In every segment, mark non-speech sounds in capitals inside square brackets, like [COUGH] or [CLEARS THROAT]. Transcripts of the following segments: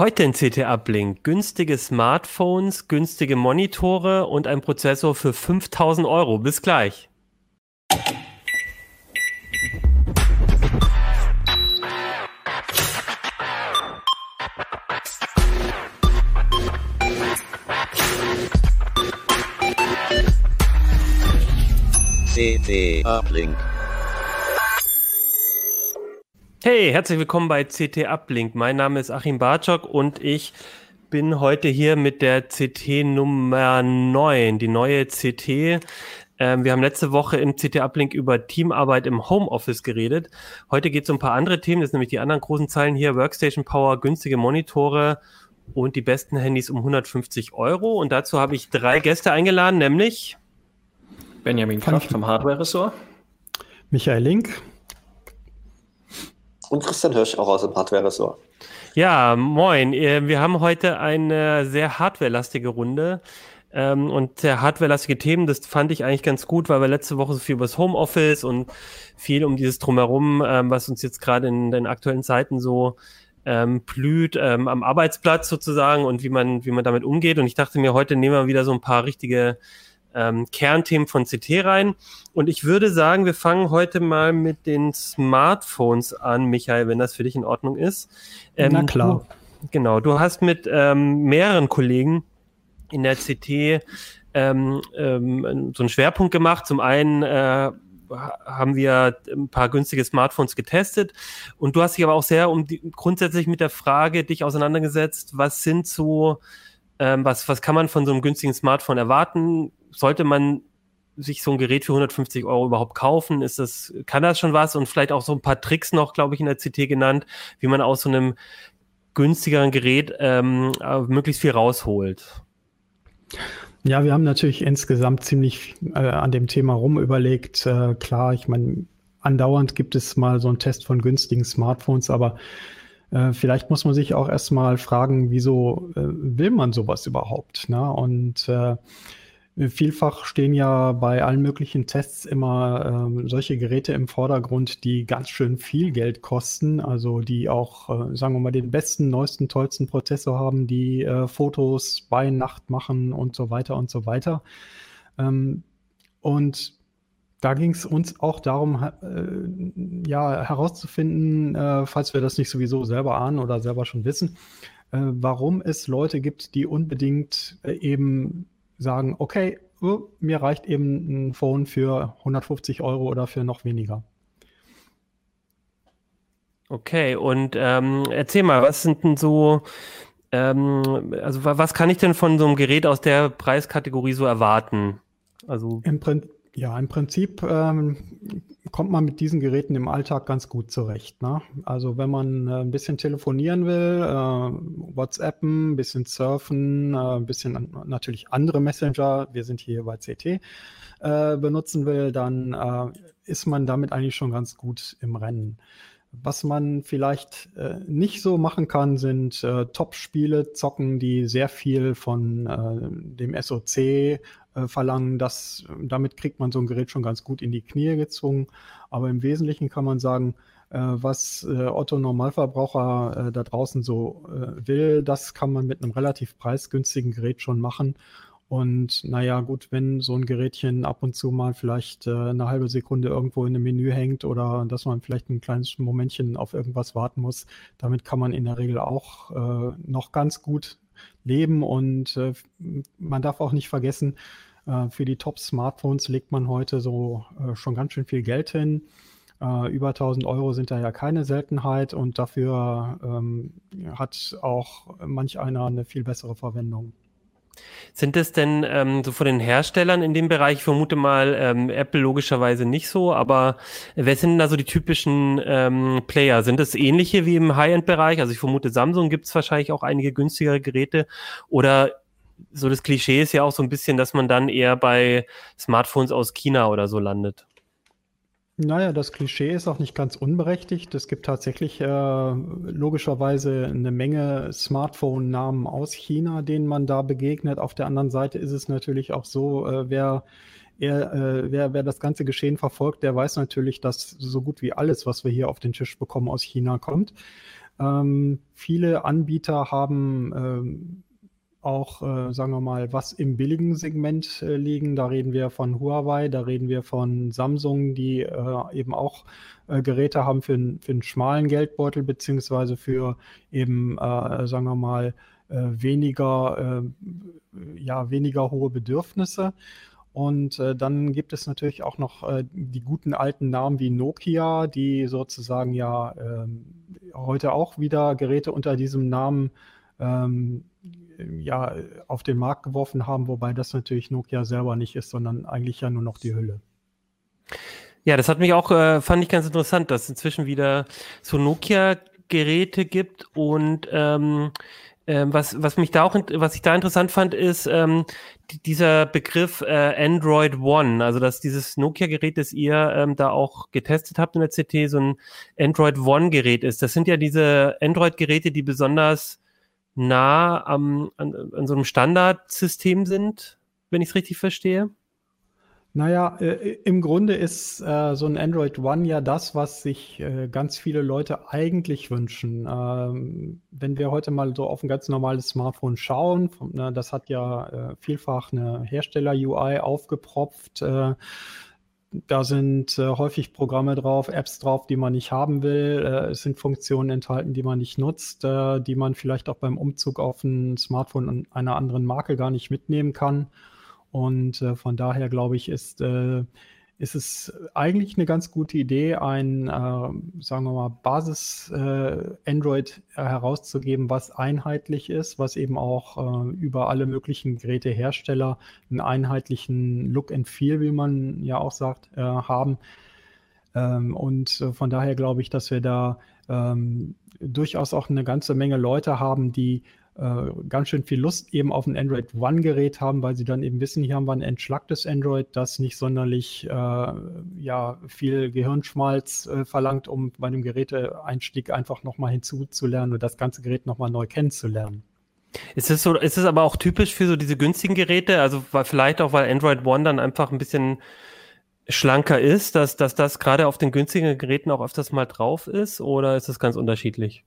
Heute in CT Uplink günstige Smartphones, günstige Monitore und ein Prozessor für 5000 Euro. Bis gleich. CT Uplink. Hey, herzlich willkommen bei CT Uplink. Mein Name ist Achim Bartschok und ich bin heute hier mit der CT Nummer 9, die neue CT. Ähm, wir haben letzte Woche im CT Uplink über Teamarbeit im Homeoffice geredet. Heute geht es um ein paar andere Themen, das sind nämlich die anderen großen Zeilen hier, Workstation Power, günstige Monitore und die besten Handys um 150 Euro. Und dazu habe ich drei Gäste eingeladen, nämlich Benjamin Kraft vom Hardware-Ressort. Michael Link. Und Christian Hirsch auch aus dem Hardware-Ressort. Ja, moin. Äh, wir haben heute eine sehr hardwarelastige Runde. Ähm, und sehr hardwarelastige Themen, das fand ich eigentlich ganz gut, weil wir letzte Woche so viel über das Homeoffice und viel um dieses Drumherum, ähm, was uns jetzt gerade in den aktuellen Zeiten so ähm, blüht, ähm, am Arbeitsplatz sozusagen und wie man, wie man damit umgeht. Und ich dachte mir, heute nehmen wir wieder so ein paar richtige ähm, Kernthemen von CT rein. Und ich würde sagen, wir fangen heute mal mit den Smartphones an, Michael, wenn das für dich in Ordnung ist. Ähm, Na klar. Du, genau, du hast mit ähm, mehreren Kollegen in der CT ähm, ähm, so einen Schwerpunkt gemacht. Zum einen äh, haben wir ein paar günstige Smartphones getestet und du hast dich aber auch sehr um die, grundsätzlich mit der Frage dich auseinandergesetzt, was sind so, ähm, was, was kann man von so einem günstigen Smartphone erwarten? Sollte man sich so ein Gerät für 150 Euro überhaupt kaufen? Ist das, kann das schon was? Und vielleicht auch so ein paar Tricks noch, glaube ich, in der CT genannt, wie man aus so einem günstigeren Gerät ähm, äh, möglichst viel rausholt. Ja, wir haben natürlich insgesamt ziemlich äh, an dem Thema rum überlegt. Äh, klar, ich meine, andauernd gibt es mal so einen Test von günstigen Smartphones, aber äh, vielleicht muss man sich auch erstmal fragen, wieso äh, will man sowas überhaupt? Ne? Und äh, Vielfach stehen ja bei allen möglichen Tests immer ähm, solche Geräte im Vordergrund, die ganz schön viel Geld kosten, also die auch, äh, sagen wir mal, den besten, neuesten, tollsten Prozessor haben, die äh, Fotos bei Nacht machen und so weiter und so weiter. Ähm, und da ging es uns auch darum, äh, ja, herauszufinden, äh, falls wir das nicht sowieso selber ahnen oder selber schon wissen, äh, warum es Leute gibt, die unbedingt äh, eben sagen, okay, oh, mir reicht eben ein Phone für 150 Euro oder für noch weniger. Okay, und ähm, erzähl mal, was sind denn so, ähm, also was kann ich denn von so einem Gerät aus der Preiskategorie so erwarten? Also Im, Prin ja, im Prinzip ähm, kommt man mit diesen Geräten im Alltag ganz gut zurecht. Ne? Also wenn man äh, ein bisschen telefonieren will, äh, WhatsAppen, ein bisschen surfen, äh, ein bisschen natürlich andere Messenger, wir sind hier bei CT, äh, benutzen will, dann äh, ist man damit eigentlich schon ganz gut im Rennen. Was man vielleicht äh, nicht so machen kann, sind äh, Top-Spiele zocken, die sehr viel von äh, dem SOC äh, verlangen. Das, damit kriegt man so ein Gerät schon ganz gut in die Knie gezwungen. Aber im Wesentlichen kann man sagen, äh, was äh, Otto Normalverbraucher da draußen so will, das kann man mit einem relativ preisgünstigen Gerät schon machen. Und naja, gut, wenn so ein Gerätchen ab und zu mal vielleicht äh, eine halbe Sekunde irgendwo in einem Menü hängt oder dass man vielleicht ein kleines Momentchen auf irgendwas warten muss, damit kann man in der Regel auch äh, noch ganz gut leben. Und äh, man darf auch nicht vergessen, äh, für die Top-Smartphones legt man heute so äh, schon ganz schön viel Geld hin. Uh, über 1000 Euro sind da ja keine Seltenheit und dafür ähm, hat auch manch einer eine viel bessere Verwendung. Sind es denn ähm, so von den Herstellern in dem Bereich, ich vermute mal ähm, Apple logischerweise nicht so, aber wer sind da so die typischen ähm, Player? Sind es ähnliche wie im High-End-Bereich? Also ich vermute, Samsung gibt es wahrscheinlich auch einige günstigere Geräte oder so das Klischee ist ja auch so ein bisschen, dass man dann eher bei Smartphones aus China oder so landet. Naja, das Klischee ist auch nicht ganz unberechtigt. Es gibt tatsächlich äh, logischerweise eine Menge Smartphone-Namen aus China, denen man da begegnet. Auf der anderen Seite ist es natürlich auch so, äh, wer, er, äh, wer, wer das ganze Geschehen verfolgt, der weiß natürlich, dass so gut wie alles, was wir hier auf den Tisch bekommen, aus China kommt. Ähm, viele Anbieter haben ähm, auch, äh, sagen wir mal, was im billigen Segment äh, liegen. Da reden wir von Huawei, da reden wir von Samsung, die äh, eben auch äh, Geräte haben für, für einen schmalen Geldbeutel, beziehungsweise für eben, äh, sagen wir mal, äh, weniger, ja, weniger hohe Bedürfnisse. Und äh, dann gibt es natürlich auch noch äh, die guten alten Namen wie Nokia, die sozusagen ja äh, heute auch wieder Geräte unter diesem Namen ähm, ja, auf den Markt geworfen haben, wobei das natürlich Nokia selber nicht ist, sondern eigentlich ja nur noch die Hülle. Ja, das hat mich auch, äh, fand ich ganz interessant, dass es inzwischen wieder so Nokia-Geräte gibt und ähm, ähm, was, was mich da auch, was ich da interessant fand, ist ähm, dieser Begriff äh, Android One, also dass dieses Nokia-Gerät, das ihr ähm, da auch getestet habt in der CT, so ein Android One-Gerät ist. Das sind ja diese Android-Geräte, die besonders nah am, an, an so einem Standardsystem sind, wenn ich es richtig verstehe? Naja, äh, im Grunde ist äh, so ein Android One ja das, was sich äh, ganz viele Leute eigentlich wünschen. Ähm, wenn wir heute mal so auf ein ganz normales Smartphone schauen, ne, das hat ja äh, vielfach eine Hersteller-UI aufgepropft. Da sind äh, häufig Programme drauf, Apps drauf, die man nicht haben will. Äh, es sind Funktionen enthalten, die man nicht nutzt, äh, die man vielleicht auch beim Umzug auf ein Smartphone einer anderen Marke gar nicht mitnehmen kann. Und äh, von daher glaube ich, ist äh, ist es eigentlich eine ganz gute Idee, ein, äh, sagen wir mal, Basis-Android äh, herauszugeben, was einheitlich ist, was eben auch äh, über alle möglichen Gerätehersteller einen einheitlichen Look and Feel, wie man ja auch sagt, äh, haben. Ähm, und äh, von daher glaube ich, dass wir da ähm, durchaus auch eine ganze Menge Leute haben, die äh, ganz schön viel Lust eben auf ein Android One-Gerät haben, weil sie dann eben wissen, hier haben wir ein entschlacktes Android, das nicht sonderlich äh, ja, viel Gehirnschmalz äh, verlangt, um bei einem Geräteeinstieg einfach nochmal hinzuzulernen und das ganze Gerät nochmal neu kennenzulernen. Ist es so, ist es aber auch typisch für so diese günstigen Geräte? Also weil, vielleicht auch, weil Android One dann einfach ein bisschen schlanker ist, dass, dass das gerade auf den günstigen Geräten auch öfters mal drauf ist oder ist es ganz unterschiedlich?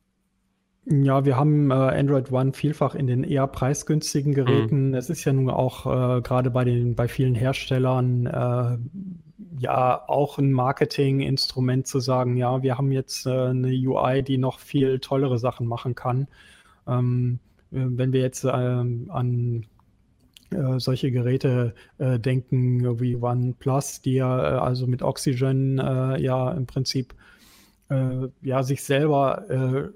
Ja, wir haben äh, Android One vielfach in den eher preisgünstigen Geräten. Mhm. Es ist ja nun auch äh, gerade bei den bei vielen Herstellern äh, ja auch ein Marketinginstrument zu sagen, ja, wir haben jetzt äh, eine UI, die noch viel tollere Sachen machen kann. Ähm, äh, wenn wir jetzt ähm, an äh, solche Geräte äh, denken wie OnePlus, die ja also mit Oxygen ja im Prinzip ja sich selber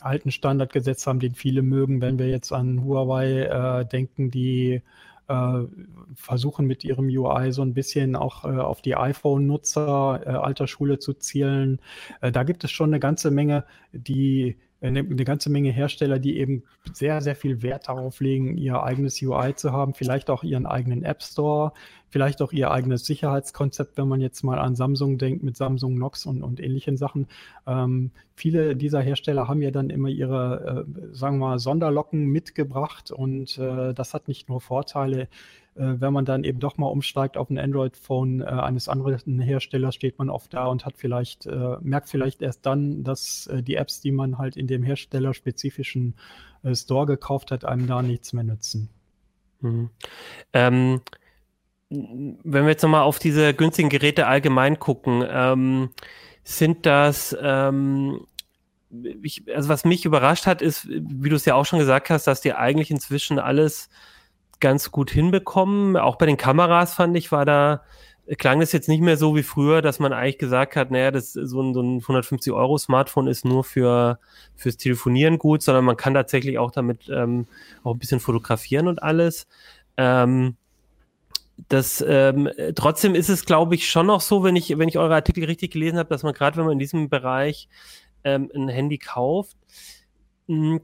alten Standard gesetzt haben, den viele mögen. Wenn wir jetzt an Huawei äh, denken, die äh, versuchen mit ihrem UI so ein bisschen auch äh, auf die iPhone-Nutzer äh, alter Schule zu zielen. Äh, da gibt es schon eine ganze Menge, die eine, eine, ganze Menge Hersteller, die eben sehr, sehr viel Wert darauf legen, ihr eigenes UI zu haben, vielleicht auch ihren eigenen App Store, vielleicht auch ihr eigenes Sicherheitskonzept, wenn man jetzt mal an Samsung denkt mit Samsung Knox und, und ähnlichen Sachen. Ähm, viele dieser Hersteller haben ja dann immer ihre, äh, sagen wir mal, Sonderlocken mitgebracht und äh, das hat nicht nur Vorteile wenn man dann eben doch mal umsteigt auf ein Android-Phone äh, eines anderen Herstellers, steht man oft da und hat vielleicht, äh, merkt vielleicht erst dann, dass äh, die Apps, die man halt in dem herstellerspezifischen äh, Store gekauft hat, einem da nichts mehr nützen. Mhm. Ähm, wenn wir jetzt nochmal auf diese günstigen Geräte allgemein gucken, ähm, sind das ähm, ich, also was mich überrascht hat, ist, wie du es ja auch schon gesagt hast, dass die eigentlich inzwischen alles ganz gut hinbekommen. Auch bei den Kameras fand ich, war da klang das jetzt nicht mehr so wie früher, dass man eigentlich gesagt hat, naja, das so ein, so ein 150 Euro Smartphone ist nur für fürs Telefonieren gut, sondern man kann tatsächlich auch damit ähm, auch ein bisschen fotografieren und alles. Ähm, das ähm, trotzdem ist es, glaube ich, schon noch so, wenn ich wenn ich eure Artikel richtig gelesen habe, dass man gerade, wenn man in diesem Bereich ähm, ein Handy kauft,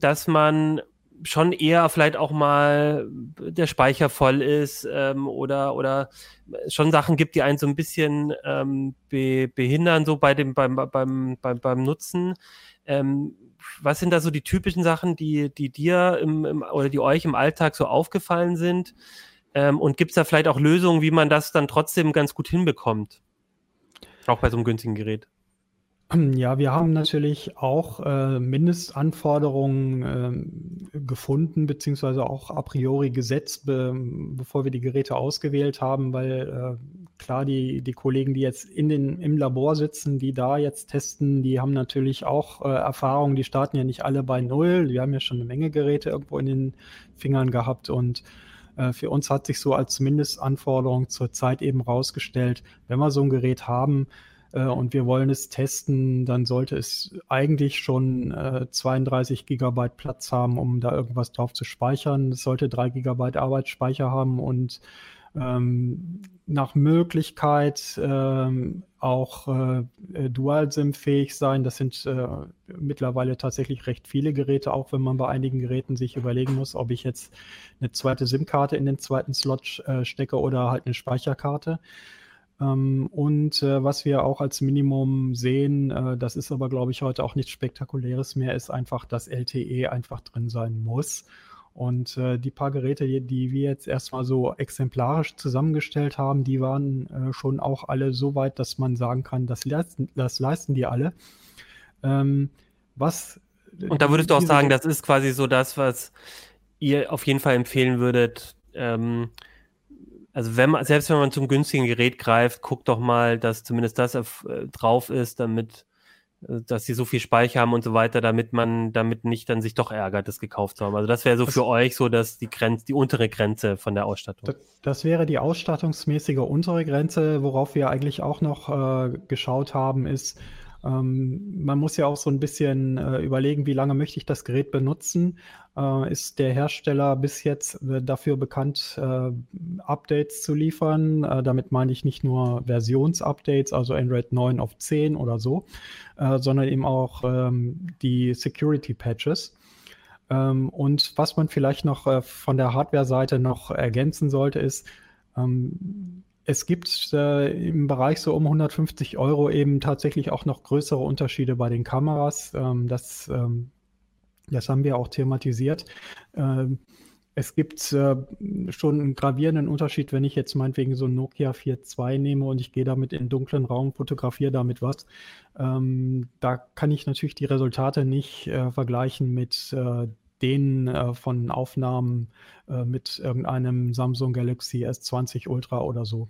dass man schon eher vielleicht auch mal der Speicher voll ist ähm, oder oder schon Sachen gibt, die einen so ein bisschen ähm, be behindern so bei dem beim beim beim, beim Nutzen. Ähm, was sind da so die typischen Sachen, die die dir im, im oder die euch im Alltag so aufgefallen sind? Ähm, und gibt es da vielleicht auch Lösungen, wie man das dann trotzdem ganz gut hinbekommt? Auch bei so einem günstigen Gerät. [CLEARS THROAT] Ja, wir haben natürlich auch äh, Mindestanforderungen äh, gefunden, beziehungsweise auch a priori gesetzt, be bevor wir die Geräte ausgewählt haben, weil äh, klar, die, die Kollegen, die jetzt in den, im Labor sitzen, die da jetzt testen, die haben natürlich auch äh, Erfahrungen, die starten ja nicht alle bei Null. Wir haben ja schon eine Menge Geräte irgendwo in den Fingern gehabt und äh, für uns hat sich so als Mindestanforderung zur Zeit eben rausgestellt, wenn wir so ein Gerät haben, äh, und wir wollen es testen, dann sollte es eigentlich schon äh, 32 Gigabyte Platz haben, um da irgendwas drauf zu speichern. Es sollte 3 Gigabyte Arbeitsspeicher haben und ähm, nach Möglichkeit ähm, auch äh, äh Dual-SIM-fähig sein. Das sind äh, mittlerweile tatsächlich recht viele Geräte, auch wenn man bei einigen Geräten sich überlegen muss, ob ich jetzt eine zweite SIM-Karte in den zweiten Slot äh, stecke oder halt eine Speicherkarte. Ähm, und äh, was wir auch als Minimum sehen, äh, das ist aber, glaube ich, heute auch nichts Spektakuläres mehr, ist einfach, dass LTE einfach drin sein muss. Und äh, die paar Geräte, die, die wir jetzt erstmal so exemplarisch zusammengestellt haben, die waren schon auch alle so weit, dass man sagen kann, das leisten, das leisten die alle. Ähm, was. Und da würdest du auch sagen, das ist quasi so das, was ihr auf jeden Fall empfehlen würdet, ähm, also wenn man, selbst wenn man zum günstigen Gerät greift, guckt doch mal, dass zumindest das äh, drauf ist, damit, äh, dass sie so viel Speicher haben und so weiter, damit man, damit nicht dann sich doch ärgert, das gekauft zu haben. Also das wäre so das, für euch so, dass die Grenze, die untere Grenze von der Ausstattung. Das, das wäre die ausstattungsmäßige untere Grenze, worauf wir eigentlich auch noch äh, geschaut haben, ist, ähm, man muss ja auch so ein bisschen äh, überlegen, wie lange möchte ich das Gerät benutzen. Äh, ist der Hersteller bis jetzt äh, dafür bekannt, äh, Updates zu liefern? Äh, damit meine ich nicht nur Versionsupdates, also Android 9 auf 10 oder so, äh, sondern eben auch ähm, die Security Patches. Ähm, und was man vielleicht noch von der Hardware-Seite noch ergänzen sollte, ist, ähm, es gibt äh, im Bereich so um 150 Euro eben tatsächlich auch noch größere Unterschiede bei den Kameras. Ähm, das, ähm, das haben wir auch thematisiert. Ähm, es gibt äh, schon einen gravierenden Unterschied, wenn ich jetzt meinetwegen so ein Nokia 4.2 nehme und ich gehe damit in einen dunklen Raum, fotografiere damit was. Ähm, da kann ich natürlich die Resultate nicht äh, vergleichen mit äh, denen äh, von Aufnahmen äh, mit irgendeinem Samsung Galaxy S20 Ultra oder so.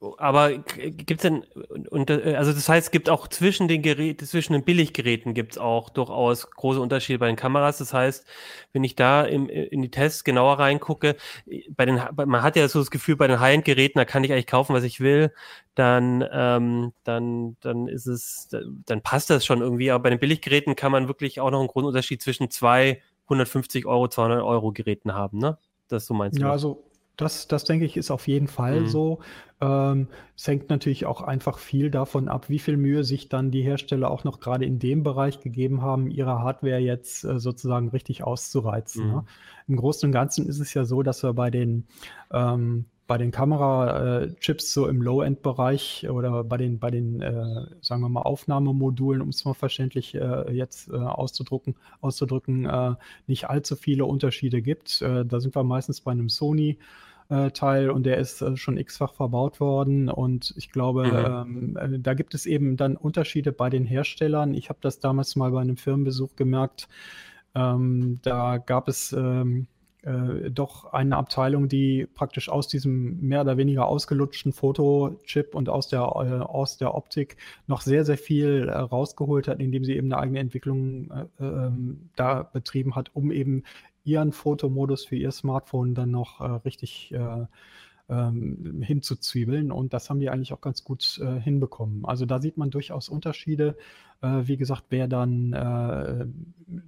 Äh, aber gibt es denn, und, äh, also das heißt, es gibt auch zwischen den Geräten, zwischen den Billiggeräten gibt es auch durchaus große Unterschiede bei den Kameras. Das heißt, wenn ich da im, in die Tests genauer reingucke, bei den, man hat ja so das Gefühl, bei den High-End-Geräten, da kann ich eigentlich kaufen, was ich will, dann, ähm, dann, dann ist es, dann passt das schon irgendwie. Aber bei den Billiggeräten kann man wirklich auch noch einen großen Unterschied zwischen zwei 150 Euro, 200 Euro Geräten haben, ne? Das so meinst du? Ja, also das, das denke ich, ist auf jeden Fall mhm. so. Ähm, es hängt natürlich auch einfach viel davon ab, wie viel Mühe sich dann die Hersteller auch noch gerade in dem Bereich gegeben haben, ihre Hardware jetzt äh, sozusagen richtig auszureizen. Ne? Mhm. Ne? Im Großen und Ganzen ist es ja so, dass wir bei den ähm, bei den Kamerachips so im Low-End-Bereich oder bei den, bei den äh, sagen wir mal, Aufnahmemodulen, um es mal verständlich äh, jetzt äh, auszudrücken, auszudrücken äh, nicht allzu viele Unterschiede gibt. Äh, da sind wir meistens bei einem Sony. Äh, Teil und der ist schon x-fach verbaut worden und ich glaube, mhm. ähm, da gibt es eben dann Unterschiede bei den Herstellern. Ich habe das damals mal bei einem Firmenbesuch gemerkt. Ähm, da gab es ähm, äh, doch eine Abteilung, die praktisch aus diesem mehr oder weniger ausgelutschten Fotochip und aus der, äh, aus der Optik noch sehr, sehr viel äh, rausgeholt hat, indem sie eben eine eigene Entwicklung äh, ähm, da betrieben hat, um eben ihren Fotomodus für ihr Smartphone dann noch äh, richtig ähm, hinzuzwiebeln. Und das haben die eigentlich auch ganz gut äh, hinbekommen. Also da sieht man durchaus Unterschiede. Äh, wie gesagt, wer dann äh,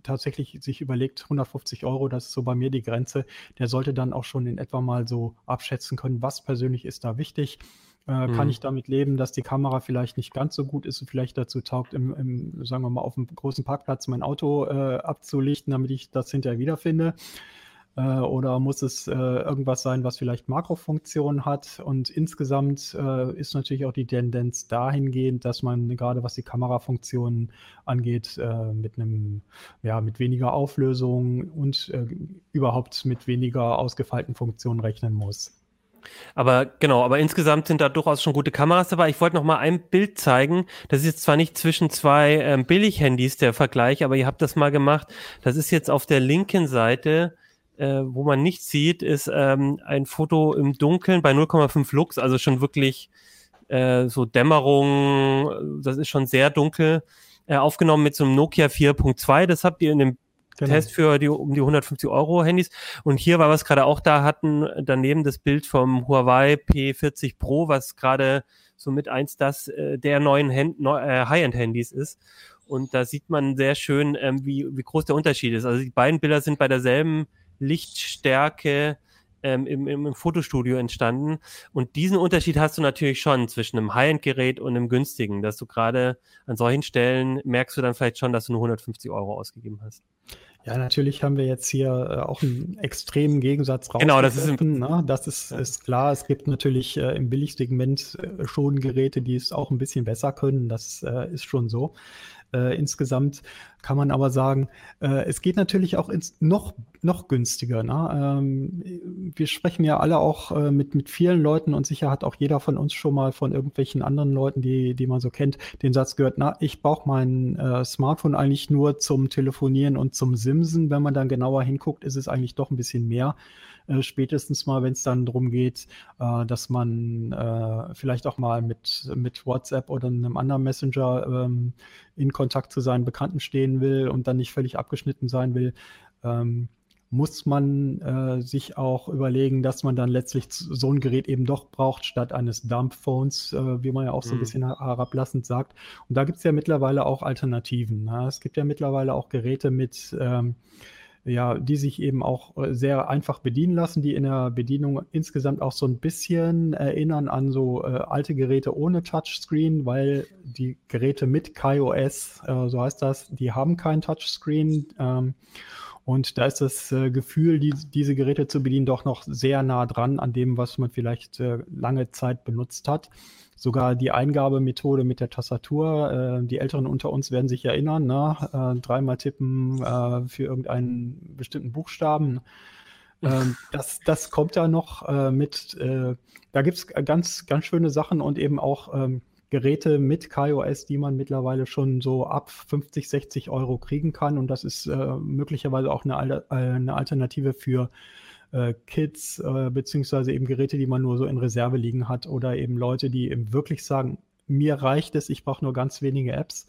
tatsächlich sich überlegt, 150 Euro, das ist so bei mir die Grenze, der sollte dann auch schon in etwa mal so abschätzen können, was persönlich ist da wichtig. Äh. Kann ich damit leben, dass die Kamera vielleicht nicht ganz so gut ist und vielleicht dazu taugt, im, im sagen wir mal, auf einem großen Parkplatz mein Auto äh, abzulichten, damit ich das hinterher wiederfinde? Äh, oder muss es äh, irgendwas sein, was vielleicht Makrofunktionen hat? Und insgesamt äh, ist natürlich auch die Tendenz dahingehend, dass man gerade was die Kamerafunktionen angeht, mit einem, ja, mit weniger Auflösung und überhaupt mit weniger ausgefeilten Funktionen rechnen muss. Aber genau, aber insgesamt sind da durchaus schon gute Kameras dabei. Ich wollte noch mal ein Bild zeigen. Das ist jetzt zwar nicht zwischen zwei ähm, Billig-Handys der Vergleich, aber ihr habt das mal gemacht. Das ist jetzt auf der linken Seite äh, wo man nicht sieht, ist ähm, ein Foto im Dunkeln bei 0,5 Lux, also schon wirklich äh, so Dämmerung, das ist schon sehr dunkel, äh, aufgenommen mit so einem Nokia 4.2. Das habt ihr in dem Genau. Test für die um die 150 Euro Handys. Und hier war was gerade auch da hatten, daneben das Bild vom Huawei P40 Pro, was gerade so mit eins das äh, der neuen Hand, neu, äh, High-End-Handys ist. Und da sieht man sehr schön, ähm, wie, wie groß der Unterschied ist. Also die beiden Bilder sind bei derselben Lichtstärke ähm, im, im, Fotostudio entstanden. Und diesen Unterschied hast du natürlich schon zwischen einem High-End-Gerät und einem günstigen, dass du gerade an solchen Stellen merkst du dann vielleicht schon, dass du nur 150 Euro ausgegeben hast. Ja, natürlich haben wir jetzt hier äh, auch einen extremen Gegensatz raus. Genau, das ist, ne? das ist, ist klar. Es gibt natürlich äh, im Billigsegment äh, schon Geräte, die es auch ein bisschen besser können. Das äh, ist schon so. Äh, insgesamt kann man aber sagen, äh, es geht natürlich auch ins noch, noch günstiger. Ne? Ähm, wir sprechen ja alle auch äh, mit, mit vielen Leuten und sicher hat auch jeder von uns schon mal von irgendwelchen anderen Leuten, die, die man so kennt, den Satz gehört, na, ich brauche mein äh, Smartphone eigentlich nur zum Telefonieren und zum Simsen. Wenn man dann genauer hinguckt, ist es eigentlich doch ein bisschen mehr. Äh, spätestens mal, wenn es dann darum geht, äh, dass man äh, vielleicht auch mal mit, mit WhatsApp oder einem anderen Messenger ähm, in Kontakt zu seinen Bekannten stehen will und dann nicht völlig abgeschnitten sein will. Ähm, muss man äh, sich auch überlegen, dass man dann letztlich so ein Gerät eben doch braucht, statt eines Dump-Phones, äh, wie man ja auch so ein mhm. bisschen herablassend sagt. Und da gibt es ja mittlerweile auch Alternativen. Ne? Es gibt ja mittlerweile auch Geräte mit ähm, ja, die sich eben auch äh, sehr einfach bedienen lassen, die in der Bedienung insgesamt auch so ein bisschen erinnern an so äh, alte Geräte ohne Touchscreen, weil die Geräte mit KaiOS, äh, so heißt das, die haben kein Touchscreen. Ähm, und da ist das äh, Gefühl, die, diese Geräte zu bedienen, doch noch sehr nah dran an dem, was man vielleicht äh, lange Zeit benutzt hat sogar die Eingabemethode mit der Tastatur. Äh, die Älteren unter uns werden sich erinnern, ne? äh, dreimal tippen äh, für irgendeinen bestimmten Buchstaben. Ähm, das, das kommt ja noch äh, mit, da gibt es ganz, ganz schöne Sachen und eben auch ähm, Geräte mit KaiOS, die man mittlerweile schon so ab 50, 60 Euro kriegen kann. Und das ist äh, möglicherweise auch eine, eine Alternative für äh, Kits äh, beziehungsweise eben Geräte, die man nur so in Reserve liegen hat oder eben Leute, die eben wirklich sagen, mir reicht es, ich brauche nur ganz wenige Apps.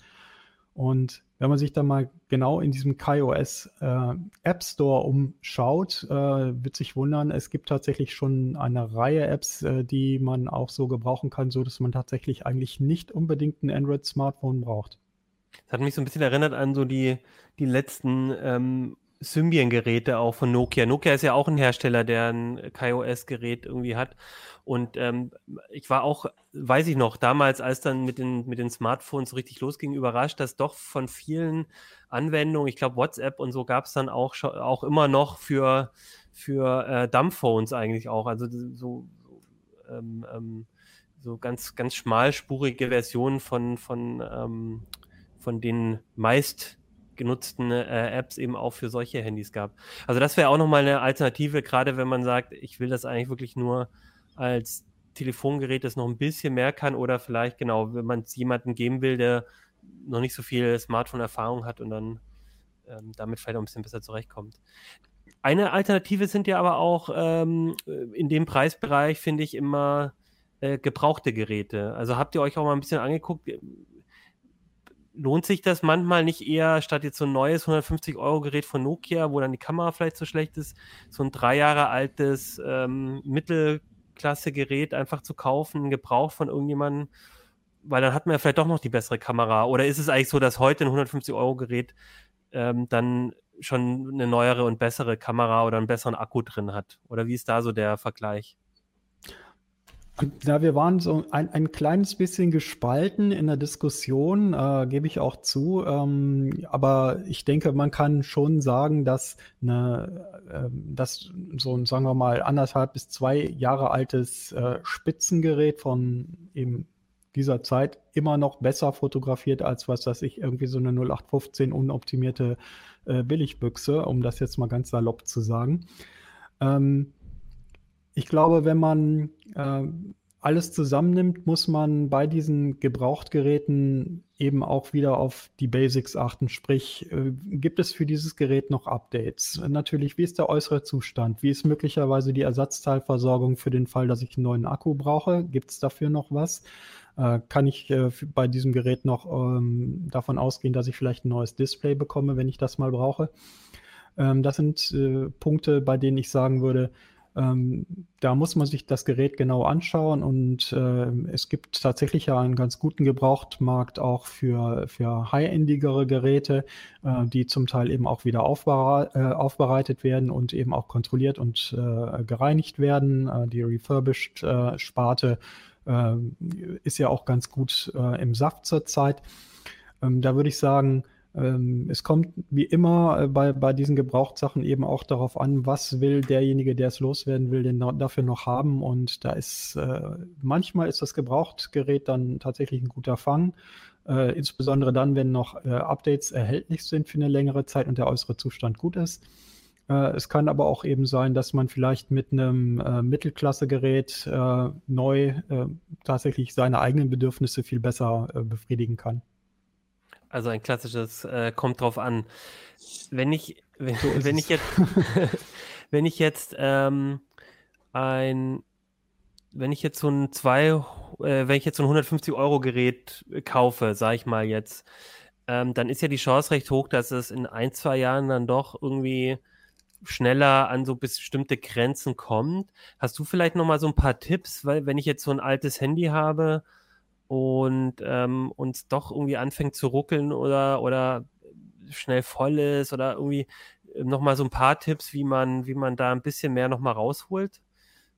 Und wenn man sich dann mal genau in diesem KaiOS äh, App Store umschaut, äh, wird sich wundern, es gibt tatsächlich schon eine Reihe Apps, äh, die man auch so gebrauchen kann, so dass man tatsächlich eigentlich nicht unbedingt ein Android-Smartphone braucht. Das hat mich so ein bisschen erinnert an so die, die letzten ähm, Symbian-Geräte auch von Nokia. Nokia ist ja auch ein Hersteller, der ein KaiOS-Gerät irgendwie hat. Und ähm, ich war auch, weiß ich noch, damals, als dann mit den, mit den Smartphones so richtig losging, überrascht, dass doch von vielen Anwendungen, ich glaube WhatsApp und so gab es dann auch, auch immer noch für, für äh, Dumbphones eigentlich auch. Also so, ähm, ähm, so ganz, ganz schmalspurige Versionen von, von, ähm, von den meist genutzten äh, Apps eben auch für solche Handys gab. Also das wäre auch nochmal eine Alternative, gerade wenn man sagt, ich will das eigentlich wirklich nur als Telefongerät, das noch ein bisschen mehr kann oder vielleicht genau, wenn man es jemandem geben will, der noch nicht so viel Smartphone-Erfahrung hat und dann ähm, damit vielleicht auch ein bisschen besser zurechtkommt. Eine Alternative sind ja aber auch ähm, in dem Preisbereich, finde ich, immer äh, gebrauchte Geräte. Also habt ihr euch auch mal ein bisschen angeguckt, lohnt sich das manchmal nicht eher, statt jetzt so ein neues 150-Euro-Gerät von Nokia, wo dann die Kamera vielleicht so schlecht ist, so ein drei Jahre altes ähm, Mittel Mittelklasse-Gerät einfach zu kaufen, gebraucht von irgendjemandem, weil dann hat man ja vielleicht doch noch die bessere Kamera. Oder ist es eigentlich so, dass heute ein 150-Euro-Gerät ähm, dann schon eine neuere und bessere Kamera oder einen besseren Akku drin hat? Oder wie ist da so der Vergleich? Ja, wir waren so ein, ein kleines bisschen gespalten in der Diskussion, äh, gebe ich auch zu. Ähm, aber ich denke, man kann schon sagen, dass, eine, äh, dass so ein, sagen wir mal, anderthalb bis zwei Jahre altes äh, Spitzengerät von eben dieser Zeit immer noch besser fotografiert als was, dass ich irgendwie so eine 0815 unoptimierte äh, Billigbüchse, um das jetzt mal ganz salopp zu sagen. Ähm, ich glaube, wenn man äh, alles zusammennimmt, muss man bei diesen Gebrauchtgeräten eben auch wieder auf die Basics achten. Sprich, äh, gibt es für dieses Gerät noch Updates? Natürlich, wie ist der äußere Zustand? Wie ist möglicherweise die Ersatzteilversorgung für den Fall, dass ich einen neuen Akku brauche? Gibt es dafür noch was? Äh, kann ich äh, bei diesem Gerät noch ähm, davon ausgehen, dass ich vielleicht ein neues Display bekomme, wenn ich das mal brauche? Ähm, das sind äh, Punkte, bei denen ich sagen würde, ähm, da muss man sich das Gerät genau anschauen und äh, es gibt tatsächlich ja einen ganz guten Gebrauchtmarkt auch für, für high-endigere Geräte, äh, die zum Teil eben auch wieder aufbere äh, aufbereitet werden und eben auch kontrolliert und äh, gereinigt werden. Äh, die Refurbished-Sparte äh, ist ja auch ganz gut im Saft zurzeit. Ähm, da würde ich sagen, ähm, es kommt wie immer äh, bei, bei diesen Gebrauchtsachen eben auch darauf an, was will derjenige, der es loswerden will, denn dafür noch haben. Und da ist äh, manchmal ist das Gebrauchtgerät dann tatsächlich ein guter Fang. Äh, insbesondere dann, wenn noch äh, Updates erhältlich sind für eine längere Zeit und der äußere Zustand gut ist. Äh, es kann aber auch eben sein, dass man vielleicht mit einem äh, Mittelklassegerät neu tatsächlich seine eigenen Bedürfnisse viel besser befriedigen kann. Also ein klassisches äh, kommt drauf an. Wenn ich, wenn, so wenn ich jetzt, [LAUGHS] wenn ich jetzt ähm, ein, wenn ich jetzt so ein zwei, äh, wenn ich jetzt so ein 150 Euro Gerät kaufe, sage ich mal jetzt, ähm, dann ist ja die Chance recht hoch, dass es in ein, zwei Jahren dann doch irgendwie schneller an so bestimmte Grenzen kommt. Hast du vielleicht noch mal so ein paar Tipps, weil wenn ich jetzt so ein altes Handy habe, und ähm, uns doch irgendwie anfängt zu ruckeln oder, oder schnell voll ist oder irgendwie äh, nochmal so ein paar Tipps, wie man, wie man da ein bisschen mehr nochmal rausholt?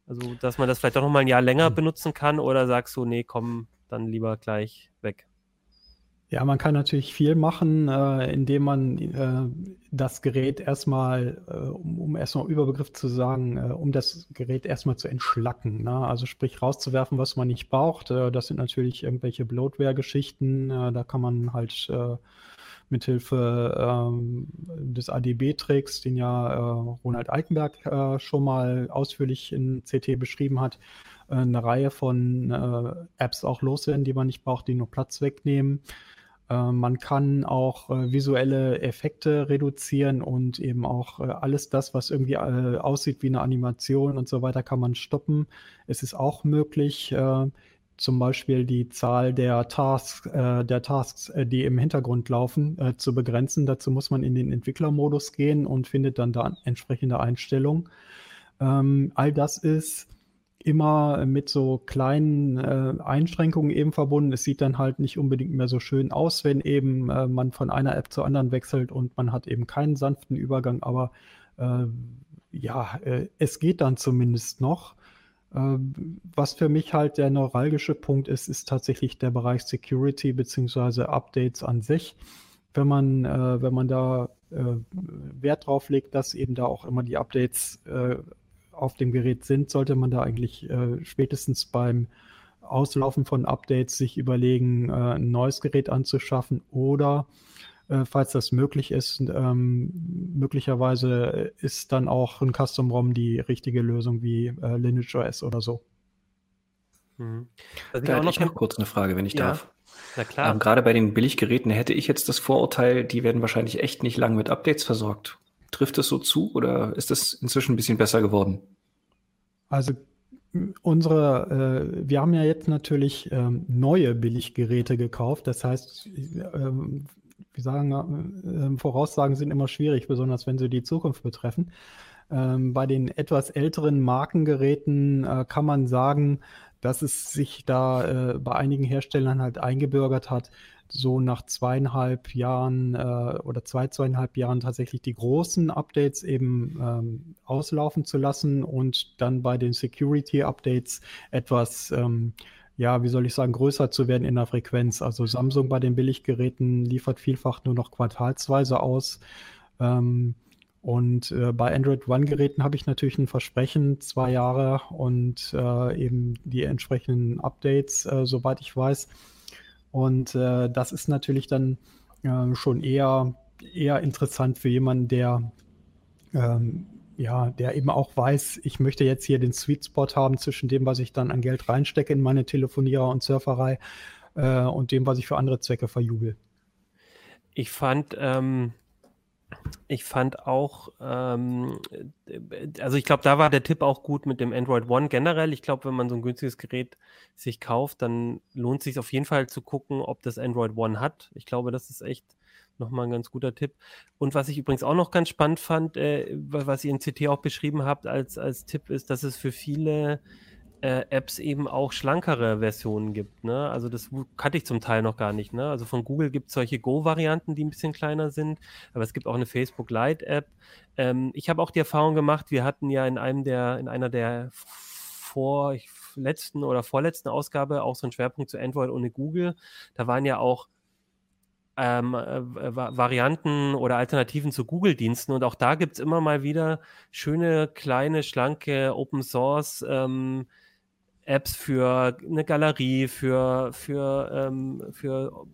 Also, dass man das vielleicht auch nochmal ein Jahr länger hm. benutzen kann oder sagst du, nee, komm, dann lieber gleich? Ja, man kann natürlich viel machen, äh, indem man äh, das Gerät erstmal, äh, um, um erstmal Überbegriff zu sagen, äh, um das Gerät erstmal zu entschlacken. Ne? Also sprich rauszuwerfen, was man nicht braucht. Äh, das sind natürlich irgendwelche Bloatware-Geschichten. Äh, da kann man halt mithilfe ähm, des ADB-Tricks, den ja Ronald Eikenberg schon mal ausführlich in CT beschrieben hat, eine Reihe von Apps auch loswerden, die man nicht braucht, die nur Platz wegnehmen. Äh, man kann auch äh, visuelle Effekte reduzieren und eben auch äh, alles das, was irgendwie aussieht wie eine Animation und so weiter, kann man stoppen. Es ist auch möglich, zum Beispiel die Zahl der Tasks, äh, der Tasks, die im Hintergrund laufen, zu begrenzen. Dazu muss man in den Entwicklermodus gehen und findet dann da entsprechende Einstellungen. Ähm, all das ist immer mit so kleinen äh, Einschränkungen eben verbunden. Es sieht dann halt nicht unbedingt mehr so schön aus, wenn eben äh, man von einer App zur anderen wechselt und man hat eben keinen sanften Übergang, aber äh, ja, äh, es geht dann zumindest noch. Ähm, was für mich halt der neuralgische Punkt ist, ist tatsächlich der Bereich Security beziehungsweise Updates an sich. Wenn man, äh, wenn man da äh, Wert drauf legt, dass eben da auch immer die Updates auf dem Gerät sind, sollte man da eigentlich äh, spätestens beim Auslaufen von Updates sich überlegen, äh, ein neues Gerät anzuschaffen oder äh, falls das möglich ist, ähm, möglicherweise ist dann auch ein Custom ROM die richtige Lösung wie äh, Lineage OS oder so. Mhm. Also da hätte ich noch kurz eine Frage, wenn ich ja. darf. Na klar. Ähm, gerade bei den Billiggeräten hätte ich jetzt das Vorurteil, die werden wahrscheinlich echt nicht lang mit Updates versorgt. Trifft das so zu oder ist das inzwischen ein bisschen besser geworden? Also unsere, äh, wir haben ja jetzt natürlich ähm, neue Billiggeräte gekauft. Das heißt, ähm, wir sagen, äh, Voraussagen sind immer schwierig, besonders wenn sie die Zukunft betreffen. Ähm, bei den etwas älteren Markengeräten äh, kann man sagen, dass es sich da äh, bei einigen Herstellern halt eingebürgert hat, so nach zweieinhalb Jahren äh, oder zwei, zweieinhalb Jahren tatsächlich die großen Updates eben ähm, auslaufen zu lassen und dann bei den Security-Updates etwas, ähm, ja, wie soll ich sagen, größer zu werden in der Frequenz. Also Samsung bei den Billiggeräten liefert vielfach nur noch quartalsweise aus. Ähm, und äh, bei Android One-Geräten habe ich natürlich ein Versprechen, zwei Jahre und äh, eben die entsprechenden Updates, äh, soweit ich weiß. Und äh, das ist natürlich dann äh, schon eher, eher interessant für jemanden, der ähm, ja, der eben auch weiß, ich möchte jetzt hier den Sweet Spot haben zwischen dem, was ich dann an Geld reinstecke in meine Telefonierer und Surferei äh, und dem, was ich für andere Zwecke verjubel. Ich fand, ähm, ich fand auch, ähm, also ich glaube, da war der Tipp auch gut mit dem Android One generell. Ich glaube, wenn man so ein günstiges Gerät sich kauft, dann lohnt es sich auf jeden Fall zu gucken, ob das Android One hat. Ich glaube, das ist echt nochmal ein ganz guter Tipp. Und was ich übrigens auch noch ganz spannend fand, äh, was ihr in CT auch beschrieben habt als, als Tipp, ist, dass es für viele äh, Apps eben auch schlankere Versionen gibt. Ne? Also das kannte ich zum Teil noch gar nicht. Ne? Also von Google gibt es solche Go-Varianten, die ein bisschen kleiner sind, aber es gibt auch eine Facebook Lite-App. Ähm, ich habe auch die Erfahrung gemacht, wir hatten ja in einem der, in einer der vor letzten oder vorletzten Ausgabe auch so einen Schwerpunkt zu Android ohne Google. Da waren ja auch ähm, äh, Varianten oder Alternativen zu Google-Diensten. Und auch da gibt es immer mal wieder schöne, kleine, schlanke Open Source ähm, Apps für eine Galerie, für, für, ähm, für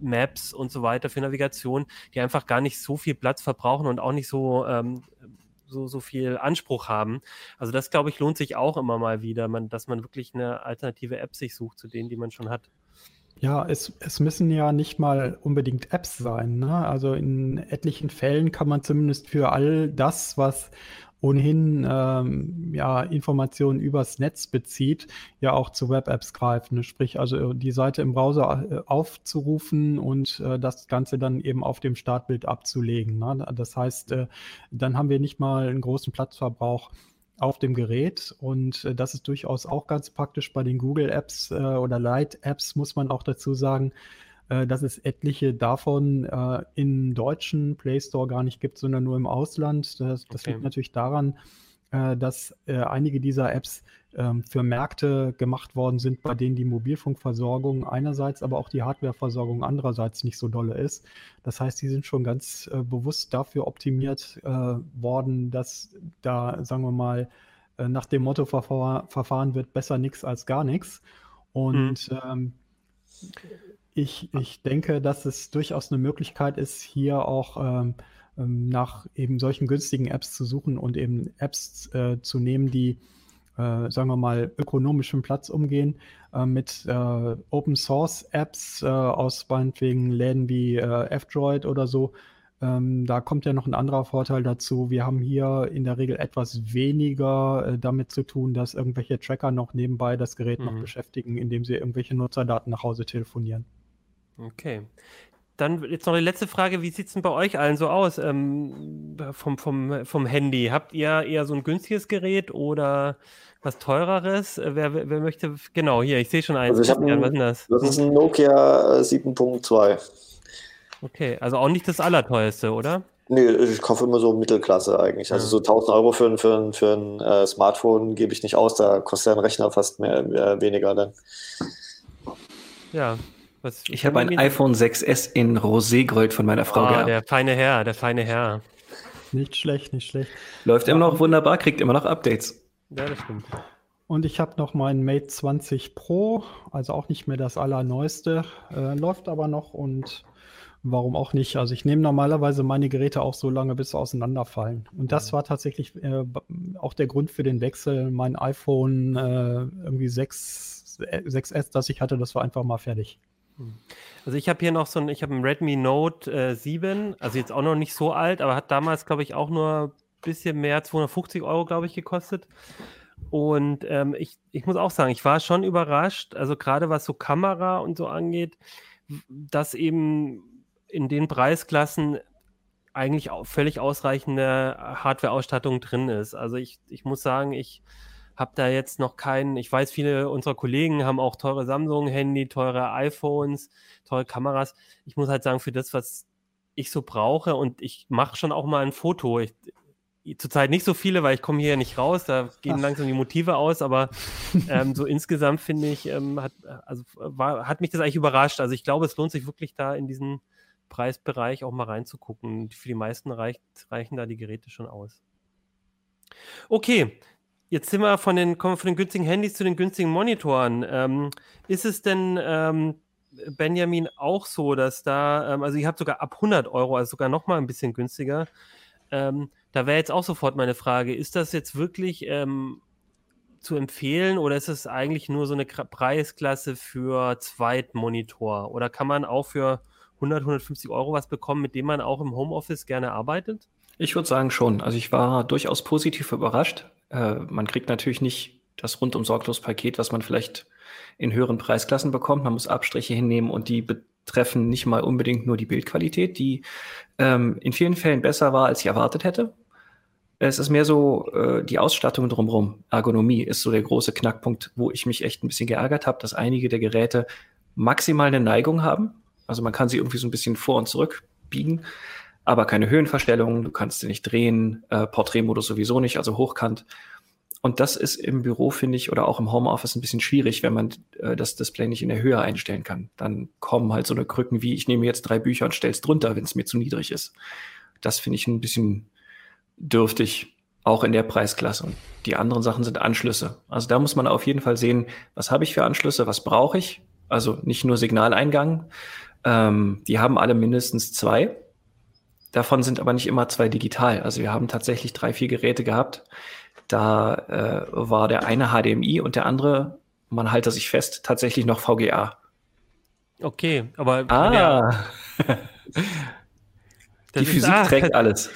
Maps und so weiter, für Navigation, die einfach gar nicht so viel Platz verbrauchen und auch nicht so, ähm, so, so viel Anspruch haben. Also das, glaube ich, lohnt sich auch immer mal wieder, man, dass man wirklich eine alternative App sich sucht zu denen, die man schon hat. Ja, es, es müssen ja nicht mal unbedingt Apps sein. Ne? Also in etlichen Fällen kann man zumindest für all das, was ohnehin ähm, ja, Informationen übers Netz bezieht, ja auch zu Web-Apps greifen. Sprich, also die Seite im Browser äh, aufzurufen und äh, das Ganze dann eben auf dem Startbild abzulegen. Ne? Das heißt, äh, dann haben wir nicht mal einen großen Platzverbrauch auf dem Gerät und äh, das ist durchaus auch ganz praktisch bei den Google Apps äh, oder Light Apps, muss man auch dazu sagen äh, dass es etliche davon äh, im deutschen Play Store gar nicht gibt, sondern nur im Ausland. Das, das okay. liegt natürlich daran, äh, dass äh, einige dieser Apps ähm, für Märkte gemacht worden sind, bei denen die Mobilfunkversorgung einerseits, aber auch die Hardwareversorgung andererseits nicht so dolle ist. Das heißt, die sind schon ganz äh, bewusst dafür optimiert äh, worden, dass da, sagen wir mal, nach dem Motto verfahren wird, besser nichts als gar nichts. Und mhm. ähm, ich, ich denke, dass es durchaus eine Möglichkeit ist, hier auch ähm, ähm, nach eben solchen günstigen Apps zu suchen und eben Apps äh, zu nehmen, die, äh, sagen wir mal, ökonomischem Platz umgehen, äh, mit äh, Open Source Apps äh, aus meinetwegen Läden wie äh, F-Droid oder so. Ähm, da kommt ja noch ein anderer Vorteil dazu. Wir haben hier in der Regel etwas weniger damit zu tun, dass irgendwelche Tracker noch nebenbei das Gerät mhm. noch beschäftigen, indem sie irgendwelche Nutzerdaten nach Hause telefonieren. Okay. Dann jetzt noch die letzte Frage, wie sieht es denn bei euch allen so aus ähm, vom, vom, vom Handy? Habt ihr eher so ein günstiges Gerät oder was teureres? Äh, wer, wer, wer möchte, genau, hier, ich sehe schon eins. Also ich ein, was ist das? Das ist ein Nokia 7.2. Äh, okay, also auch nicht das allerteuerste, oder? Nee, ich kaufe immer so Mittelklasse eigentlich. Also so 1000 Euro für, ein, für, ein, für ein äh, Smartphone gebe ich nicht aus, da kostet ein Rechner fast mehr, äh, weniger dann. Ja, was, ich habe ein iPhone 6S in Roségold von meiner Frau gehabt. Der feine Herr, der feine Herr. Nicht schlecht, nicht schlecht. Läuft immer noch wunderbar, kriegt immer noch Updates. Ja, das stimmt. Und ich habe noch meinen Mate 20 Pro, also auch nicht mehr das allerneueste, äh, läuft aber noch und warum auch nicht. Also ich nehme normalerweise meine Geräte auch so lange, bis sie auseinanderfallen. Und das war tatsächlich äh, auch der Grund für den Wechsel. Mein iPhone äh, irgendwie 6, 6S, das ich hatte, das war einfach mal fertig. Also ich habe hier noch so ein, ich habe ein Redmi Note äh, 7, also jetzt auch noch nicht so alt, aber hat damals, glaube ich, auch nur ein bisschen mehr, 250 Euro, glaube ich, gekostet. Und ähm, ich, ich muss auch sagen, ich war schon überrascht, also gerade was so Kamera und so angeht, dass eben in den Preisklassen eigentlich auch völlig ausreichende Hardware-Ausstattung drin ist. Also ich, ich muss sagen, ich habe da jetzt noch keinen, ich weiß, viele unserer Kollegen haben auch teure Samsung-Handy, teure iPhones, teure Kameras. Ich muss halt sagen, für das, was ich so brauche und ich mache schon auch mal ein Foto. Ich, zurzeit nicht so viele, weil ich komme hier ja nicht raus, da gehen Ach. langsam die Motive aus, aber [LAUGHS] ähm, so insgesamt finde ich, ähm, hat, also, war, hat mich das eigentlich überrascht. Also ich glaube, es lohnt sich wirklich da in diesen Preisbereich auch mal reinzugucken. Für die meisten reicht, reichen da die Geräte schon aus. Okay, jetzt sind wir von den, kommen wir von den günstigen Handys zu den günstigen Monitoren. Ähm, ist es denn, ähm, Benjamin, auch so, dass da, ähm, also ihr habt sogar ab 100 Euro, also sogar noch mal ein bisschen günstiger. Ähm, da wäre jetzt auch sofort meine Frage, ist das jetzt wirklich ähm, zu empfehlen oder ist es eigentlich nur so eine Preisklasse für Zweitmonitor? Oder kann man auch für 100, 150 Euro was bekommen, mit dem man auch im Homeoffice gerne arbeitet? Ich würde sagen schon. Also ich war durchaus positiv überrascht. Äh, man kriegt natürlich nicht das rundum sorglos Paket, was man vielleicht in höheren Preisklassen bekommt. Man muss Abstriche hinnehmen und die betreffen nicht mal unbedingt nur die Bildqualität, die ähm, in vielen Fällen besser war, als ich erwartet hätte. Es ist mehr so äh, die Ausstattung drumherum. Ergonomie ist so der große Knackpunkt, wo ich mich echt ein bisschen geärgert habe, dass einige der Geräte maximal eine Neigung haben, also man kann sie irgendwie so ein bisschen vor und zurück biegen, aber keine Höhenverstellung, du kannst sie nicht drehen, äh, Porträtmodus sowieso nicht, also hochkant. Und das ist im Büro, finde ich, oder auch im Homeoffice ein bisschen schwierig, wenn man äh, das Display nicht in der Höhe einstellen kann. Dann kommen halt so eine Krücken wie, ich nehme jetzt drei Bücher und stelle es drunter, wenn es mir zu niedrig ist. Das finde ich ein bisschen dürftig, auch in der Preisklasse. Und die anderen Sachen sind Anschlüsse. Also da muss man auf jeden Fall sehen, was habe ich für Anschlüsse, was brauche ich. Also nicht nur Signaleingang, ähm, die haben alle mindestens zwei. Davon sind aber nicht immer zwei digital. Also wir haben tatsächlich drei, vier Geräte gehabt. Da äh, war der eine HDMI und der andere, man halte sich fest, tatsächlich noch VGA. Okay, aber ah. Ja. [LAUGHS] die Physik ist, ah, trägt alles.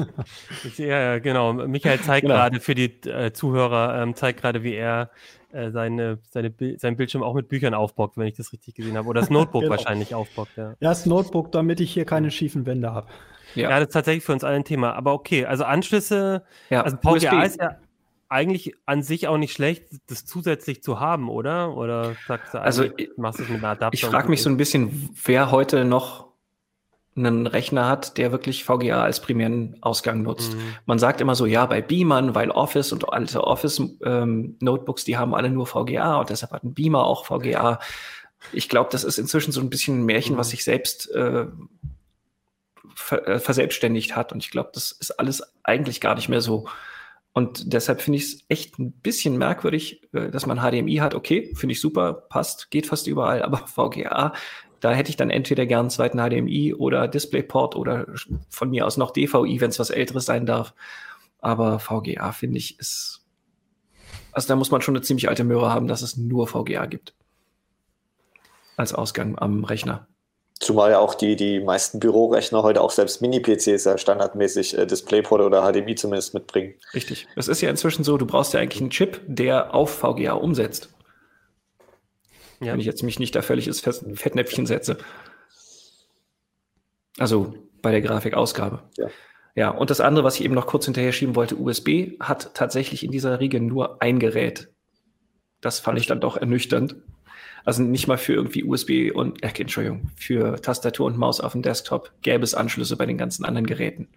[LAUGHS] ja, genau. Michael zeigt genau. gerade für die äh, Zuhörer, ähm, zeigt gerade, wie er äh, seine, seine, sein Bildschirm auch mit Büchern aufbockt, wenn ich das richtig gesehen habe. Oder das [LAUGHS] Notebook genau. wahrscheinlich aufbockt. Ja. ja, das Notebook, damit ich hier keine schiefen Wände habe. Ja. ja. das ist tatsächlich für uns alle ein Thema. Aber okay, also Anschlüsse, ja. also VGA ist ja eigentlich an sich auch nicht schlecht, das zusätzlich zu haben, oder? Oder sagst du, also, machst du es mit einer Adapter? Ich frage mich so ein bisschen, wer heute noch einen Rechner hat, der wirklich VGA als primären Ausgang nutzt. Mhm. Man sagt immer so, ja, bei Beamern, weil Office und alte Office-Notebooks, ähm, die haben alle nur VGA und deshalb hat ein Beamer auch VGA. Ich glaube, das ist inzwischen so ein bisschen ein Märchen, mhm. was sich selbst äh, ver äh, verselbstständigt hat. Und ich glaube, das ist alles eigentlich gar nicht mehr so. Und deshalb finde ich es echt ein bisschen merkwürdig, äh, dass man HDMI hat. Okay, finde ich super, passt, geht fast überall, aber [LAUGHS] VGA da hätte ich dann entweder gern einen zweiten HDMI oder DisplayPort oder von mir aus noch DVI, wenn es was Älteres sein darf. Aber VGA finde ich ist, also da muss man schon eine ziemlich alte Möhre haben, dass es nur VGA gibt. Als Ausgang am Rechner. Zumal ja auch die, die meisten Bürorechner heute auch selbst Mini-PCs ja standardmäßig äh, DisplayPort oder HDMI zumindest mitbringen. Richtig. Es ist ja inzwischen so, du brauchst ja eigentlich einen Chip, der auf VGA umsetzt. Ja. Wenn ich jetzt mich nicht da völlig ins Fettnäpfchen setze. Also bei der Grafikausgabe. Ja. Ja, und das andere, was ich eben noch kurz hinterher schieben wollte, USB hat tatsächlich in dieser Riege nur ein Gerät. Das fand ich dann doch ernüchternd. Also nicht mal für irgendwie USB und, äh, Entschuldigung, für Tastatur und Maus auf dem Desktop gäbe es Anschlüsse bei den ganzen anderen Geräten.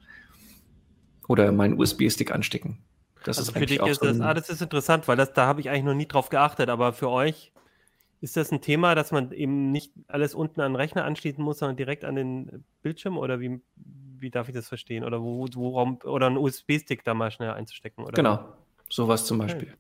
Oder meinen USB-Stick anstecken. Das also ist für dich ist das, ah, das ist interessant, weil das, da habe ich eigentlich noch nie drauf geachtet, aber für euch ist das ein Thema, dass man eben nicht alles unten an den Rechner anschließen muss, sondern direkt an den Bildschirm? Oder wie, wie darf ich das verstehen? Oder wo, worum, oder einen USB-Stick da mal schnell einzustecken? Oder? Genau, sowas zum Beispiel.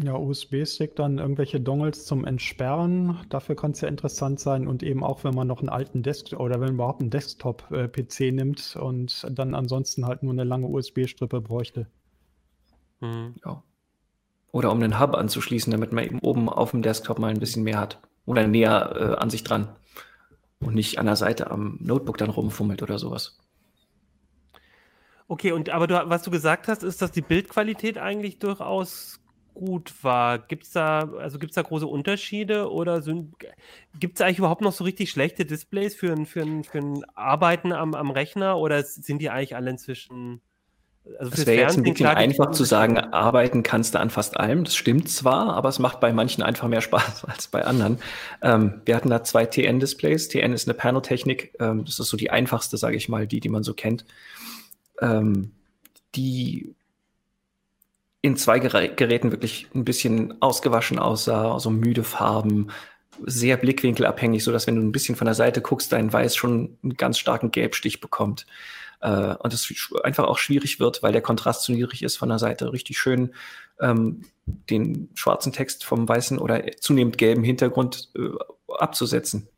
Ja, USB-Stick, dann irgendwelche Dongles zum Entsperren. Dafür kann es ja interessant sein. Und eben auch, wenn man noch einen alten Desktop oder wenn man überhaupt einen Desktop-PC nimmt und dann ansonsten halt nur eine lange USB-Strippe bräuchte. Mhm. Ja. Oder um den Hub anzuschließen, damit man eben oben auf dem Desktop mal ein bisschen mehr hat. Oder näher äh, an sich dran. Und nicht an der Seite am Notebook dann rumfummelt oder sowas. Okay, und aber du, was du gesagt hast, ist, dass die Bildqualität eigentlich durchaus gut war. Gibt es da, also da große Unterschiede oder gibt es eigentlich überhaupt noch so richtig schlechte Displays für ein, für ein, für ein Arbeiten am, am Rechner oder sind die eigentlich alle inzwischen also es wäre jetzt ein bisschen einfach zu sagen, arbeiten kannst du an fast allem. Das stimmt zwar, aber es macht bei manchen einfach mehr Spaß [LAUGHS] als bei anderen. Ähm, wir hatten da zwei TN-Displays. TN ist eine Panel-Technik. Ähm, das ist so die einfachste, sage ich mal, die, die man so kennt. Ähm, die in zwei Geräten wirklich ein bisschen ausgewaschen aussah, also müde Farben, sehr blickwinkelabhängig, so dass wenn du ein bisschen von der Seite guckst, dein Weiß schon einen ganz starken Gelbstich bekommt. Äh, und es einfach auch schwierig wird, weil der Kontrast zu niedrig ist von der Seite, richtig schön ähm, den schwarzen Text vom weißen oder zunehmend gelben Hintergrund äh, abzusetzen.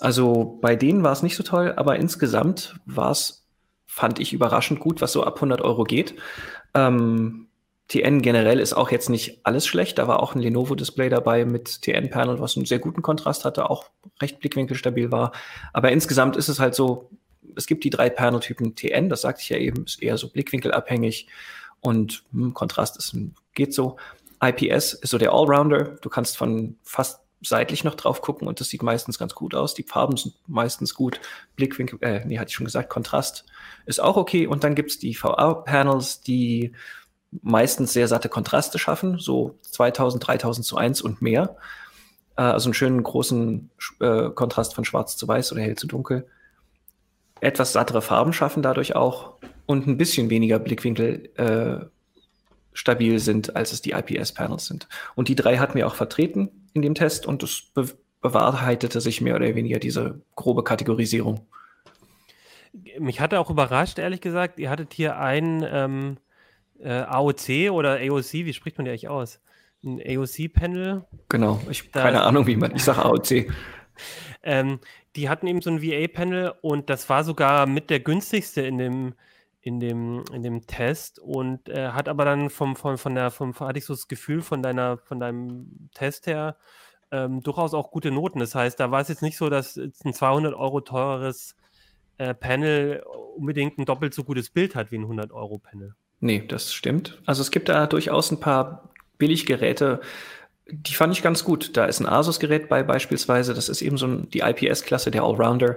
Also bei denen war es nicht so toll, aber insgesamt war es, fand ich überraschend gut, was so ab 100 Euro geht. Ähm, TN generell ist auch jetzt nicht alles schlecht. Da war auch ein Lenovo-Display dabei mit TN-Panel, was einen sehr guten Kontrast hatte, auch recht blickwinkelstabil war. Aber insgesamt ist es halt so, es gibt die drei Panel-Typen TN, das sagte ich ja eben, ist eher so blickwinkelabhängig und hm, Kontrast ist, geht so. IPS ist so der Allrounder. Du kannst von fast seitlich noch drauf gucken und das sieht meistens ganz gut aus. Die Farben sind meistens gut. Blickwinkel, äh, nee, hatte ich schon gesagt, Kontrast ist auch okay. Und dann gibt's die VA-Panels, die meistens sehr satte Kontraste schaffen, so 2000, 3000 zu 1 und mehr. Äh, also einen schönen großen äh, Kontrast von schwarz zu weiß oder hell zu dunkel etwas sattere Farben schaffen dadurch auch und ein bisschen weniger Blickwinkel äh, stabil sind, als es die IPS-Panels sind. Und die drei hatten wir auch vertreten in dem Test und es be bewahrheitete sich mehr oder weniger diese grobe Kategorisierung. Mich hatte auch überrascht, ehrlich gesagt, ihr hattet hier ein ähm, äh, AOC oder AOC, wie spricht man die eigentlich aus? Ein AOC-Panel. Genau, ich keine Ahnung, wie man, ich sage AOC. Ähm, die hatten eben so ein VA-Panel und das war sogar mit der günstigste in dem, in dem, in dem Test und äh, hat aber dann vom, vom, von der, vom, hatte ich so das Gefühl von deiner, von deinem Test her ähm, durchaus auch gute Noten. Das heißt, da war es jetzt nicht so, dass ein 200 Euro teureres äh, Panel unbedingt ein doppelt so gutes Bild hat wie ein 100 Euro Panel. Nee, das stimmt. Also es gibt da durchaus ein paar Billiggeräte, die fand ich ganz gut. Da ist ein Asus-Gerät bei beispielsweise. Das ist eben so ein, die IPS-Klasse, der Allrounder.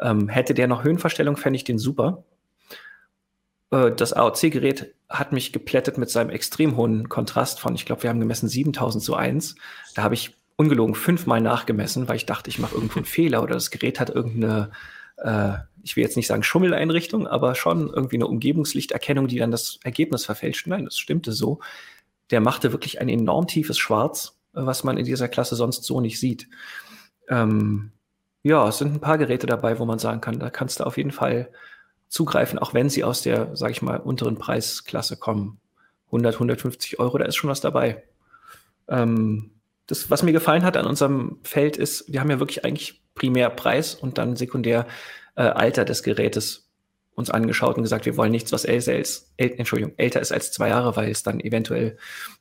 Ähm, hätte der noch Höhenverstellung, fände ich den super. Äh, das AOC-Gerät hat mich geplättet mit seinem extrem hohen Kontrast von, ich glaube, wir haben gemessen 7000 zu 1. Da habe ich ungelogen fünfmal nachgemessen, weil ich dachte, ich mache irgendwo einen [LAUGHS] Fehler oder das Gerät hat irgendeine, äh, ich will jetzt nicht sagen Schummeleinrichtung, aber schon irgendwie eine Umgebungslichterkennung, die dann das Ergebnis verfälscht. Nein, das stimmte so der machte wirklich ein enorm tiefes Schwarz, was man in dieser Klasse sonst so nicht sieht. Ähm, ja, es sind ein paar Geräte dabei, wo man sagen kann, da kannst du auf jeden Fall zugreifen, auch wenn sie aus der, sag ich mal, unteren Preisklasse kommen. 100, 150 Euro, da ist schon was dabei. Ähm, das, was mir gefallen hat an unserem Feld ist, wir haben ja wirklich eigentlich primär Preis und dann sekundär äh, Alter des Gerätes uns angeschaut und gesagt, wir wollen nichts, was älter ist, Entschuldigung, älter ist als zwei Jahre, weil es dann eventuell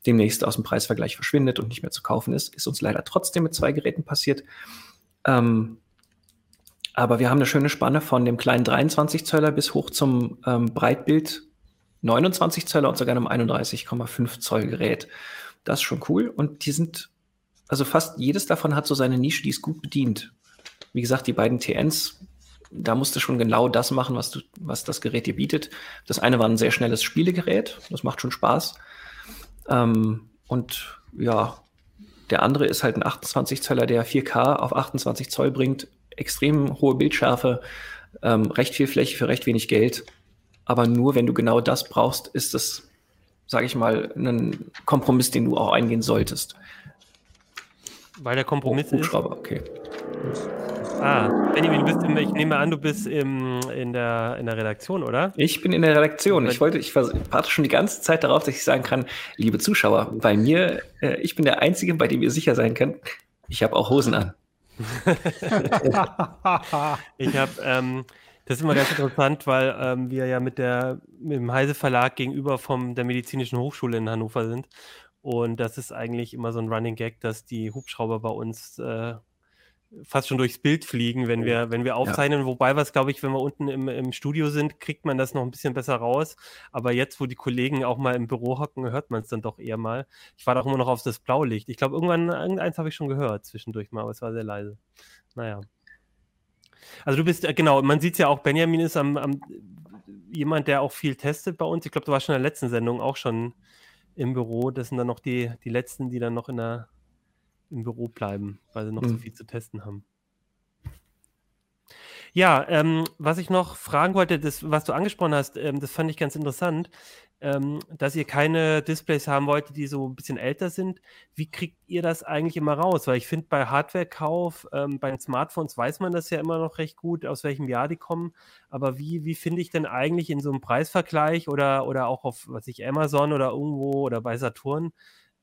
demnächst aus dem Preisvergleich verschwindet und nicht mehr zu kaufen ist. Ist uns leider trotzdem mit zwei Geräten passiert. Ähm, aber wir haben eine schöne Spanne von dem kleinen 23 Zöller bis hoch zum ähm, Breitbild 29 Zöller und sogar einem 31,5 Zoll Gerät. Das ist schon cool. Und die sind, also fast jedes davon hat so seine Nische, die ist gut bedient. Wie gesagt, die beiden TNs da musst du schon genau das machen, was, du, was das Gerät dir bietet. Das eine war ein sehr schnelles Spielegerät, das macht schon Spaß. Ähm, und ja, der andere ist halt ein 28 Zöller, der 4K auf 28 Zoll bringt, extrem hohe Bildschärfe, ähm, recht viel Fläche für recht wenig Geld. Aber nur wenn du genau das brauchst, ist das, sage ich mal, ein Kompromiss, den du auch eingehen solltest. Weil der Kompromiss oh, ist. Okay. Ah, Benjamin, du bist im, ich nehme an, du bist im, in, der, in der Redaktion, oder? Ich bin in der Redaktion. Ich wollte, ich warte schon die ganze Zeit darauf, dass ich sagen kann, liebe Zuschauer, bei mir, äh, ich bin der Einzige, bei dem ihr sicher sein könnt, ich habe auch Hosen an. [LAUGHS] ich habe, ähm, das ist immer ganz interessant, weil ähm, wir ja mit, der, mit dem Heise Verlag gegenüber vom, der Medizinischen Hochschule in Hannover sind. Und das ist eigentlich immer so ein Running Gag, dass die Hubschrauber bei uns äh, fast schon durchs Bild fliegen, wenn wir, wenn wir aufzeichnen. Ja. Wobei was, glaube ich, wenn wir unten im, im Studio sind, kriegt man das noch ein bisschen besser raus. Aber jetzt, wo die Kollegen auch mal im Büro hocken, hört man es dann doch eher mal. Ich war doch immer noch auf das Blaulicht. Ich glaube, irgendwann, irgendeins habe ich schon gehört zwischendurch mal, aber es war sehr leise. Naja. Also du bist, äh, genau, man sieht es ja auch, Benjamin ist am, am, jemand, der auch viel testet bei uns. Ich glaube, du warst schon in der letzten Sendung auch schon im Büro. Das sind dann noch die, die letzten, die dann noch in der im Büro bleiben, weil sie noch mhm. so viel zu testen haben. Ja, ähm, was ich noch fragen wollte, das, was du angesprochen hast, ähm, das fand ich ganz interessant, ähm, dass ihr keine Displays haben wollt, die so ein bisschen älter sind. Wie kriegt ihr das eigentlich immer raus? Weil ich finde, bei Hardwarekauf, ähm, bei den Smartphones weiß man das ja immer noch recht gut, aus welchem Jahr die kommen. Aber wie, wie finde ich denn eigentlich in so einem Preisvergleich oder, oder auch auf, was ich, Amazon oder irgendwo oder bei Saturn,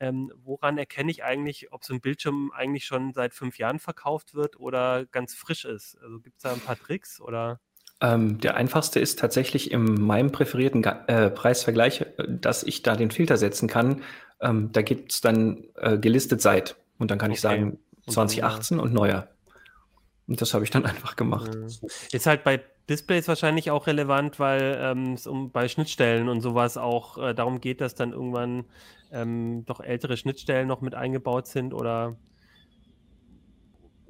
ähm, woran erkenne ich eigentlich, ob so ein Bildschirm eigentlich schon seit fünf Jahren verkauft wird oder ganz frisch ist? Also gibt es da ein paar Tricks oder? Ähm, der einfachste ist tatsächlich in meinem präferierten äh, Preisvergleich, äh, dass ich da den Filter setzen kann. Ähm, da gibt es dann äh, gelistet seit. Und dann kann okay. ich sagen 2018 und, und neuer. Und das habe ich dann [LAUGHS] einfach gemacht. Ist halt bei Displays wahrscheinlich auch relevant, weil ähm, es um bei Schnittstellen und sowas auch äh, darum geht, dass dann irgendwann ähm, doch ältere Schnittstellen noch mit eingebaut sind oder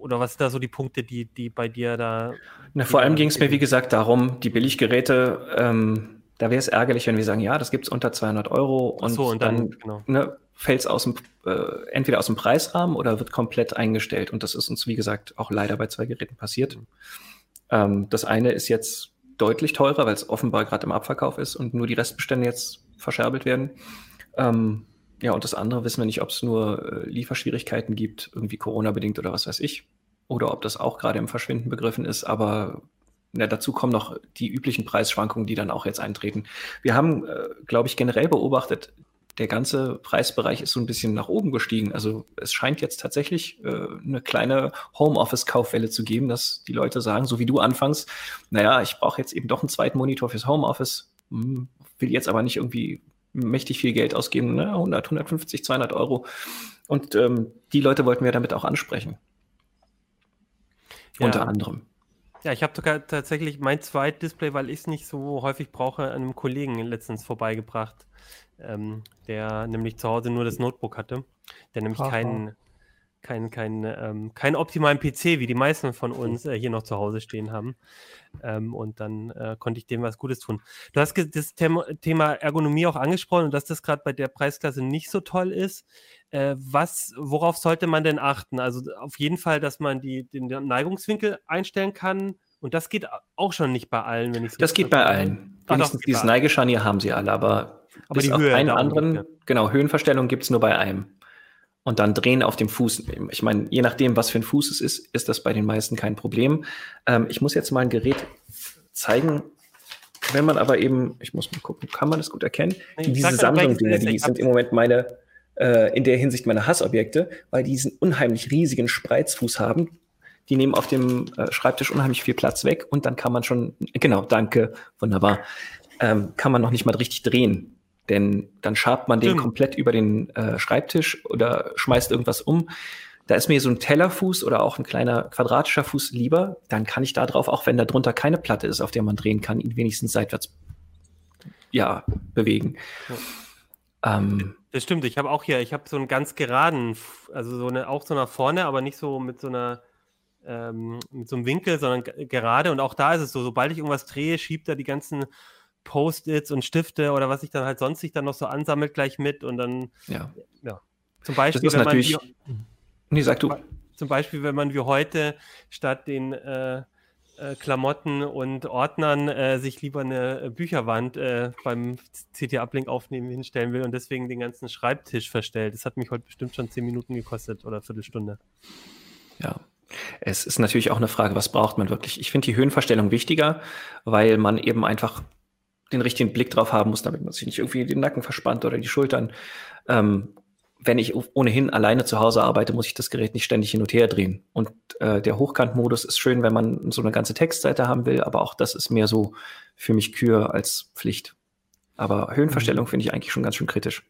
oder was sind da so die Punkte, die, die bei dir da. Na, vor allem ging es mir, wie gesagt, darum, die Billiggeräte, ähm, da wäre es ärgerlich, wenn wir sagen, ja, das gibt es unter 200 Euro und, so, und dann, dann genau. ne, fällt es aus dem, äh, entweder aus dem Preisrahmen oder wird komplett eingestellt. Und das ist uns, wie gesagt, auch leider bei zwei Geräten passiert. Mhm. Ähm, das eine ist jetzt deutlich teurer, weil es offenbar gerade im Abverkauf ist und nur die Restbestände jetzt verscherbelt werden. Ähm, ja, und das andere wissen wir nicht, ob es nur äh, Lieferschwierigkeiten gibt, irgendwie Corona-bedingt oder was weiß ich. Oder ob das auch gerade im Verschwinden begriffen ist. Aber ja, dazu kommen noch die üblichen Preisschwankungen, die dann auch jetzt eintreten. Wir haben, äh, glaube ich, generell beobachtet, der ganze Preisbereich ist so ein bisschen nach oben gestiegen. Also es scheint jetzt tatsächlich äh, eine kleine Homeoffice-Kaufwelle zu geben, dass die Leute sagen, so wie du anfangs, naja, ich brauche jetzt eben doch einen zweiten Monitor fürs Homeoffice, hm, will jetzt aber nicht irgendwie mächtig viel Geld ausgeben, ne? 100, 150, 200 Euro. Und ähm, die Leute wollten wir damit auch ansprechen. Ja. Unter anderem. Ja, ich habe sogar tatsächlich mein zweites Display, weil ich es nicht so häufig brauche, einem Kollegen letztens vorbeigebracht, ähm, der nämlich zu Hause nur das Notebook hatte, der nämlich keinen keinen kein, ähm, kein optimalen PC, wie die meisten von uns äh, hier noch zu Hause stehen haben. Ähm, und dann äh, konnte ich dem was Gutes tun. Du hast das Thema, Thema Ergonomie auch angesprochen und dass das gerade bei der Preisklasse nicht so toll ist. Äh, was, worauf sollte man denn achten? Also auf jeden Fall, dass man die, den Neigungswinkel einstellen kann. Und das geht auch schon nicht bei allen, wenn ich so Das geht bei allen. Wenigstens dieses Neigescharnier haben sie alle, aber, aber die Höhe. Einen anderen, ja. genau, Höhenverstellung gibt es nur bei einem und dann drehen auf dem Fuß. Ich meine, je nachdem, was für ein Fuß es ist, ist das bei den meisten kein Problem. Ähm, ich muss jetzt mal ein Gerät zeigen. Wenn man aber eben, ich muss mal gucken, kann man das gut erkennen? Nee, Diese Samsung-Dinger, die sind im Moment meine, äh, in der Hinsicht meine Hassobjekte, weil die diesen unheimlich riesigen Spreizfuß haben. Die nehmen auf dem äh, Schreibtisch unheimlich viel Platz weg und dann kann man schon, genau, danke, wunderbar, ähm, kann man noch nicht mal richtig drehen. Denn dann schabt man den komplett über den äh, Schreibtisch oder schmeißt irgendwas um. Da ist mir so ein Tellerfuß oder auch ein kleiner quadratischer Fuß lieber. Dann kann ich da drauf, auch wenn da drunter keine Platte ist, auf der man drehen kann, ihn wenigstens seitwärts ja, bewegen. Ja. Ähm, das stimmt, ich habe auch hier, ich habe so einen ganz geraden, also so eine, auch so nach vorne, aber nicht so mit so einer ähm, mit so einem Winkel, sondern gerade. Und auch da ist es so, sobald ich irgendwas drehe, schiebt er die ganzen Post-its und Stifte oder was sich dann halt sonst sich dann noch so ansammelt gleich mit und dann ja, ja. zum Beispiel das ist natürlich wie, nee, sag du zum Beispiel wenn man wie heute statt den äh, äh, Klamotten und Ordnern äh, sich lieber eine Bücherwand äh, beim CT-Uplink aufnehmen hinstellen will und deswegen den ganzen Schreibtisch verstellt. Das hat mich heute bestimmt schon zehn Minuten gekostet oder Viertelstunde. Ja, es ist natürlich auch eine Frage, was braucht man wirklich? Ich finde die Höhenverstellung wichtiger, weil man eben einfach den richtigen Blick drauf haben muss, damit man sich nicht irgendwie den Nacken verspannt oder die Schultern. Ähm, wenn ich ohnehin alleine zu Hause arbeite, muss ich das Gerät nicht ständig hin und her drehen. Und äh, der Hochkantmodus ist schön, wenn man so eine ganze Textseite haben will, aber auch das ist mehr so für mich Kür als Pflicht. Aber Höhenverstellung mhm. finde ich eigentlich schon ganz schön kritisch.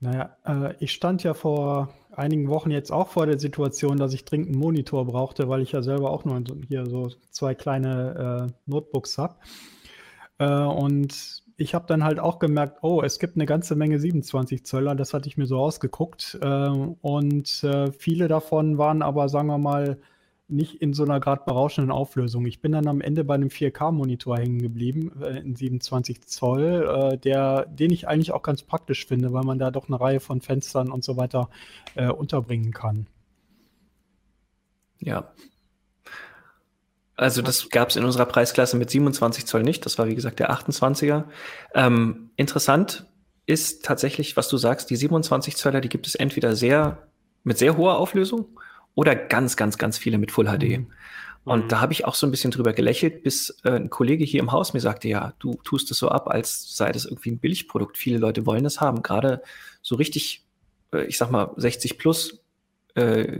Naja, äh, ich stand ja vor einigen Wochen jetzt auch vor der Situation, dass ich dringend einen Monitor brauchte, weil ich ja selber auch nur hier so zwei kleine äh, Notebooks habe. Äh, und ich habe dann halt auch gemerkt, oh, es gibt eine ganze Menge 27 Zöller, das hatte ich mir so ausgeguckt. Äh, und äh, viele davon waren aber, sagen wir mal, nicht in so einer gerade berauschenden Auflösung. Ich bin dann am Ende bei einem 4K-Monitor hängen geblieben, äh, in 27 Zoll, äh, der, den ich eigentlich auch ganz praktisch finde, weil man da doch eine Reihe von Fenstern und so weiter äh, unterbringen kann. Ja. Also das gab es in unserer Preisklasse mit 27 Zoll nicht. Das war wie gesagt der 28er. Ähm, interessant ist tatsächlich, was du sagst, die 27 Zöller, die gibt es entweder sehr mit sehr hoher Auflösung oder ganz, ganz, ganz viele mit Full HD. Mhm. Und mhm. da habe ich auch so ein bisschen drüber gelächelt, bis äh, ein Kollege hier im Haus mir sagte, ja, du tust es so ab, als sei das irgendwie ein Billigprodukt. Viele Leute wollen es haben. Gerade so richtig, äh, ich sag mal, 60 plus äh,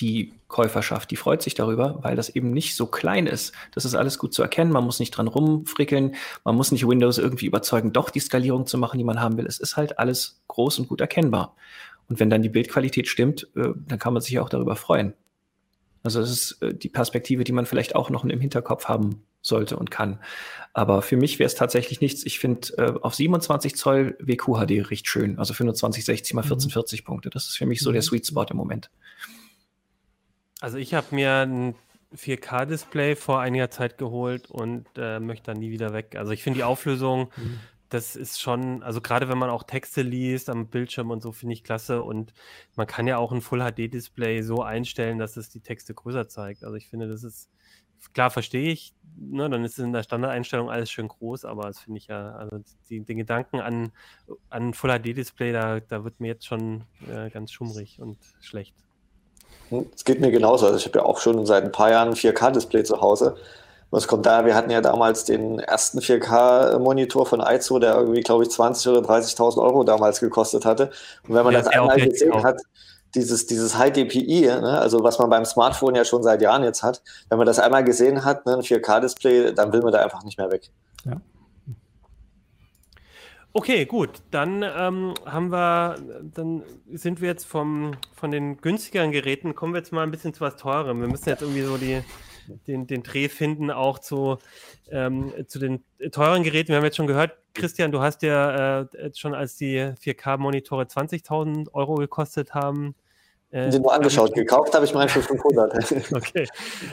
die Käuferschaft, die freut sich darüber, weil das eben nicht so klein ist. Das ist alles gut zu erkennen. Man muss nicht dran rumfrickeln. Man muss nicht Windows irgendwie überzeugen, doch die Skalierung zu machen, die man haben will. Es ist halt alles groß und gut erkennbar. Und wenn dann die Bildqualität stimmt, äh, dann kann man sich auch darüber freuen. Also das ist äh, die Perspektive, die man vielleicht auch noch im Hinterkopf haben sollte und kann. Aber für mich wäre es tatsächlich nichts. Ich finde äh, auf 27 Zoll WQHD recht schön. Also 2560 mal 1440 mhm. Punkte. Das ist für mich so der mhm. Sweet Spot im Moment. Also ich habe mir ein 4K-Display vor einiger Zeit geholt und äh, möchte dann nie wieder weg. Also ich finde die Auflösung mhm das ist schon, also gerade wenn man auch Texte liest am Bildschirm und so, finde ich klasse. Und man kann ja auch ein Full-HD-Display so einstellen, dass es die Texte größer zeigt. Also ich finde, das ist, klar verstehe ich, ne, dann ist es in der Standardeinstellung alles schön groß, aber das finde ich ja, also die, den Gedanken an, an Full-HD-Display, da, da wird mir jetzt schon äh, ganz schummrig und schlecht. Hm, es geht mir genauso. Also ich habe ja auch schon seit ein paar Jahren ein 4K-Display zu Hause. Was kommt da? Wir hatten ja damals den ersten 4K-Monitor von Aizo, der irgendwie, glaube ich, 20.000 oder 30.000 Euro damals gekostet hatte. Und wenn man ja, das einmal gesehen auch. hat, dieses, dieses High DPI, ne, also was man beim Smartphone ja schon seit Jahren jetzt hat, wenn man das einmal gesehen hat, ne, ein 4K-Display, dann will man da einfach nicht mehr weg. Ja. Okay, gut. Dann ähm, haben wir, dann sind wir jetzt vom, von den günstigeren Geräten, kommen wir jetzt mal ein bisschen zu was teurem. Wir müssen jetzt irgendwie so die, den, den Dreh finden, auch zu, ähm, zu den teuren Geräten. Wir haben jetzt schon gehört, Christian, du hast ja äh, schon als die 4K-Monitore 20.000 Euro gekostet haben. Äh, Den nur angeschaut. Gekauft habe ich meinen für 500. [LAUGHS] okay.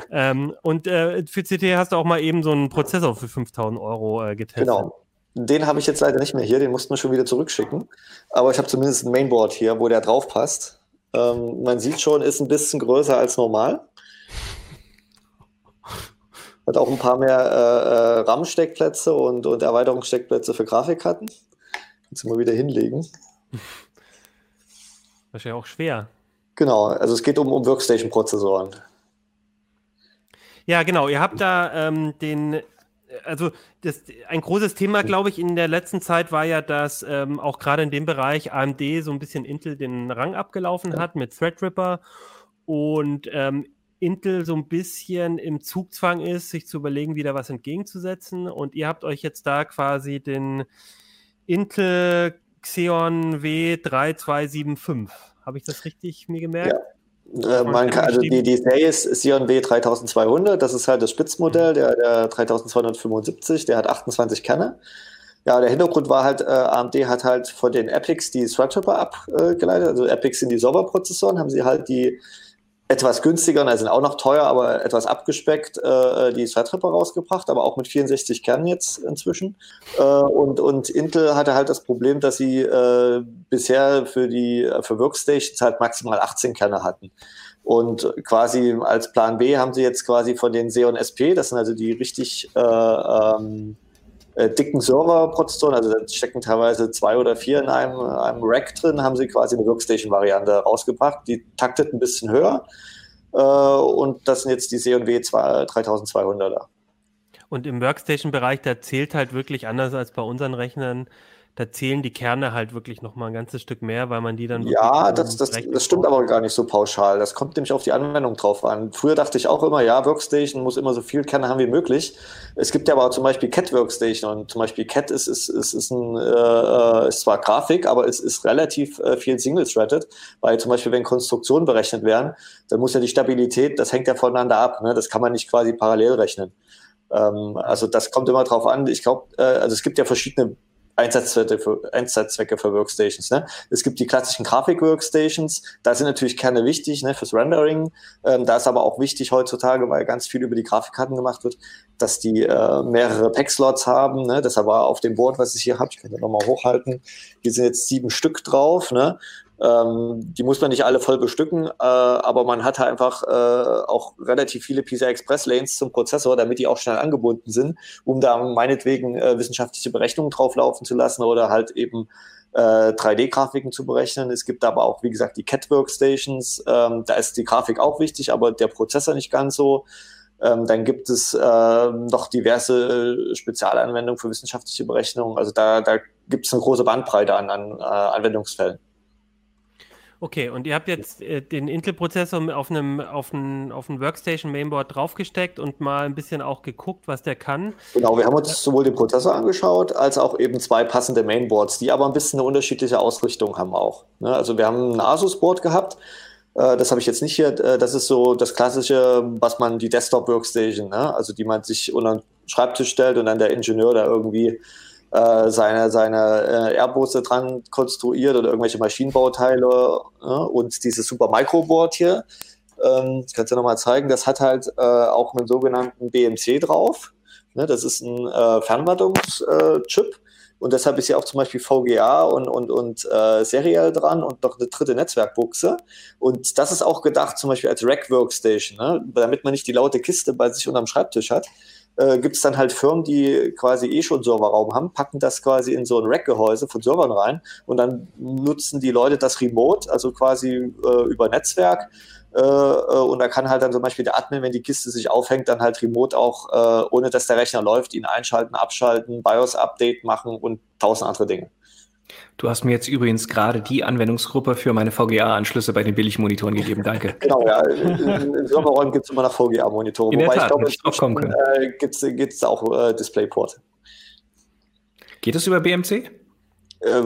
Ähm, und äh, für CT hast du auch mal eben so einen Prozessor für 5000 Euro äh, getestet. Genau. Den habe ich jetzt leider nicht mehr hier, den mussten wir schon wieder zurückschicken. Aber ich habe zumindest ein Mainboard hier, wo der drauf passt. Ähm, man sieht schon, ist ein bisschen größer als normal. Hat auch ein paar mehr äh, äh RAM-Steckplätze und, und Erweiterungssteckplätze für Grafikkarten. Kannst du mal wieder hinlegen. Wahrscheinlich auch schwer. Genau, also es geht um, um Workstation-Prozessoren. Ja, genau. Ihr habt da ähm, den, also das, ein großes Thema, glaube ich, in der letzten Zeit war ja, dass ähm, auch gerade in dem Bereich AMD so ein bisschen Intel den Rang abgelaufen hat mit Threadripper. Und ähm, Intel so ein bisschen im Zugzwang ist, sich zu überlegen, wieder was entgegenzusetzen. Und ihr habt euch jetzt da quasi den Intel Xeon W3275. Habe ich das richtig mir gemerkt? Ja. Äh, man kann, also die, die Serie ist Xeon W3200, das ist halt das Spitzmodell, mhm. der, der 3275, der hat 28 Kerne. Ja, der Hintergrund war halt, äh, AMD hat halt von den Epics die Threadripper abgeleitet, also Epics sind die Serverprozessoren, haben sie halt die etwas günstiger, also sind auch noch teuer, aber etwas abgespeckt, äh, die Threadripper rausgebracht, aber auch mit 64 Kernen jetzt inzwischen. Äh, und, und Intel hatte halt das Problem, dass sie äh, bisher für die für Workstations halt maximal 18 Kerne hatten. Und quasi als Plan B haben sie jetzt quasi von den Xeon SP, das sind also die richtig äh, ähm, äh, dicken Serverprozessoren, also da stecken teilweise zwei oder vier in einem, einem Rack drin, haben sie quasi eine Workstation-Variante rausgebracht. Die taktet ein bisschen höher äh, und das sind jetzt die C&W 3200er. Und im Workstation-Bereich, da zählt halt wirklich anders als bei unseren Rechnern da zählen die Kerne halt wirklich noch mal ein ganzes Stück mehr, weil man die dann. Ja, das, das, das stimmt aber gar nicht so pauschal. Das kommt nämlich auf die Anwendung drauf an. Früher dachte ich auch immer, ja, Workstation muss immer so viel Kerne haben wie möglich. Es gibt ja aber zum Beispiel Cat Workstation und zum Beispiel Cat ist, ist, ist, ist, ein, äh, ist zwar Grafik, aber es ist relativ äh, viel Single-Threaded, weil zum Beispiel, wenn Konstruktionen berechnet werden, dann muss ja die Stabilität, das hängt ja voneinander ab. Ne? Das kann man nicht quasi parallel rechnen. Ähm, also das kommt immer drauf an. Ich glaube, äh, also es gibt ja verschiedene Einsatzzwecke für, Einsatzzwecke für Workstations. Ne? Es gibt die klassischen Grafik-Workstations, da sind natürlich Kerne wichtig ne, fürs Rendering. Ähm, da ist aber auch wichtig heutzutage, weil ganz viel über die Grafikkarten gemacht wird, dass die äh, mehrere Pack-Slots haben. Ne? Deshalb war auf dem Board, was ich hier habe, ich kann das nochmal hochhalten, hier sind jetzt sieben Stück drauf. Ne? Ähm, die muss man nicht alle voll bestücken, äh, aber man hat halt einfach äh, auch relativ viele PCI Express Lanes zum Prozessor, damit die auch schnell angebunden sind, um da meinetwegen äh, wissenschaftliche Berechnungen drauflaufen zu lassen oder halt eben 3D-Grafiken äh, zu berechnen. Es gibt aber auch, wie gesagt, die Cat Workstations. Ähm, da ist die Grafik auch wichtig, aber der Prozessor nicht ganz so. Ähm, dann gibt es äh, noch diverse äh, Spezialanwendungen für wissenschaftliche Berechnungen. Also da, da gibt es eine große Bandbreite an, an äh, Anwendungsfällen. Okay, und ihr habt jetzt äh, den Intel-Prozessor auf einem auf ein, auf ein Workstation-Mainboard draufgesteckt und mal ein bisschen auch geguckt, was der kann. Genau, wir haben uns sowohl den Prozessor angeschaut, als auch eben zwei passende Mainboards, die aber ein bisschen eine unterschiedliche Ausrichtung haben auch. Ne? Also wir haben ein Asus-Board gehabt, äh, das habe ich jetzt nicht hier, äh, das ist so das klassische, was man die Desktop-Workstation, ne? also die man sich unter den Schreibtisch stellt und dann der Ingenieur da irgendwie äh, seine, seine äh, Airbusse dran konstruiert oder irgendwelche Maschinenbauteile äh, und dieses Super Microboard hier, ähm, kannst du nochmal zeigen, das hat halt äh, auch einen sogenannten BMC drauf. Ne, das ist ein äh, Fernwartungschip. Und deshalb ist ja auch zum Beispiel VGA und, und, und äh, Serial dran und noch eine dritte Netzwerkbuchse. Und das ist auch gedacht zum Beispiel als Rack-Workstation, ne? damit man nicht die laute Kiste bei sich unterm Schreibtisch hat äh, gibt es dann halt Firmen, die quasi eh schon Serverraum haben, packen das quasi in so ein Rack-Gehäuse von Servern rein und dann nutzen die Leute das remote, also quasi äh, über Netzwerk. Äh, äh, und da kann halt dann zum Beispiel der Admin, wenn die Kiste sich aufhängt, dann halt remote auch, äh, ohne dass der Rechner läuft, ihn einschalten, abschalten, BIOS-Update machen und tausend andere Dinge. Du hast mir jetzt übrigens gerade die Anwendungsgruppe für meine VGA-Anschlüsse bei den Billigmonitoren gegeben. Danke. [LAUGHS] genau, ja. In, in Serverräumen gibt es immer noch VGA-Monitore. Wobei Tat, ich glaube, auch äh, gibt es auch äh, Displayport. Geht es über BMC? Äh,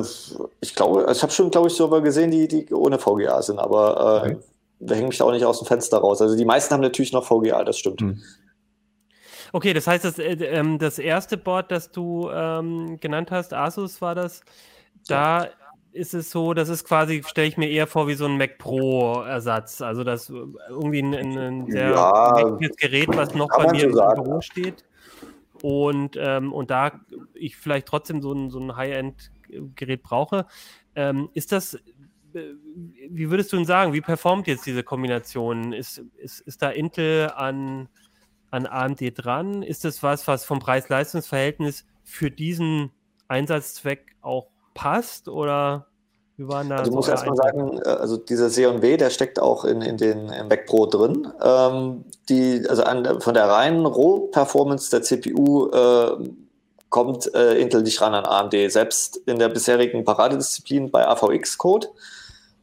ich glaube, ich habe schon, glaube ich, Server gesehen, die, die ohne VGA sind, aber äh, okay. da hänge mich da auch nicht aus dem Fenster raus. Also die meisten haben natürlich noch VGA, das stimmt. Hm. Okay, das heißt, das, äh, ähm, das erste Board, das du ähm, genannt hast, Asus war das, da ist es so, das ist quasi, stelle ich mir eher vor, wie so ein Mac Pro-Ersatz. Also das irgendwie ein, ein sehr ja, Gerät, was noch bei mir im sagen. Büro steht. Und, ähm, und da ich vielleicht trotzdem so ein, so ein High-End-Gerät brauche. Ähm, ist das, äh, wie würdest du denn sagen, wie performt jetzt diese Kombination? Ist, ist, ist da Intel an, an AMD dran? Ist das was, was vom Preis-Leistungs-Verhältnis für diesen Einsatzzweck auch passt oder wie waren da? Also, so muss erstmal sagen, äh, also dieser C&W, der steckt auch in, in den Mac Pro drin. Ähm, die, also an, von der reinen Roh-Performance der CPU äh, kommt äh, Intel nicht ran an AMD. Selbst in der bisherigen Paradedisziplin bei AVX-Code,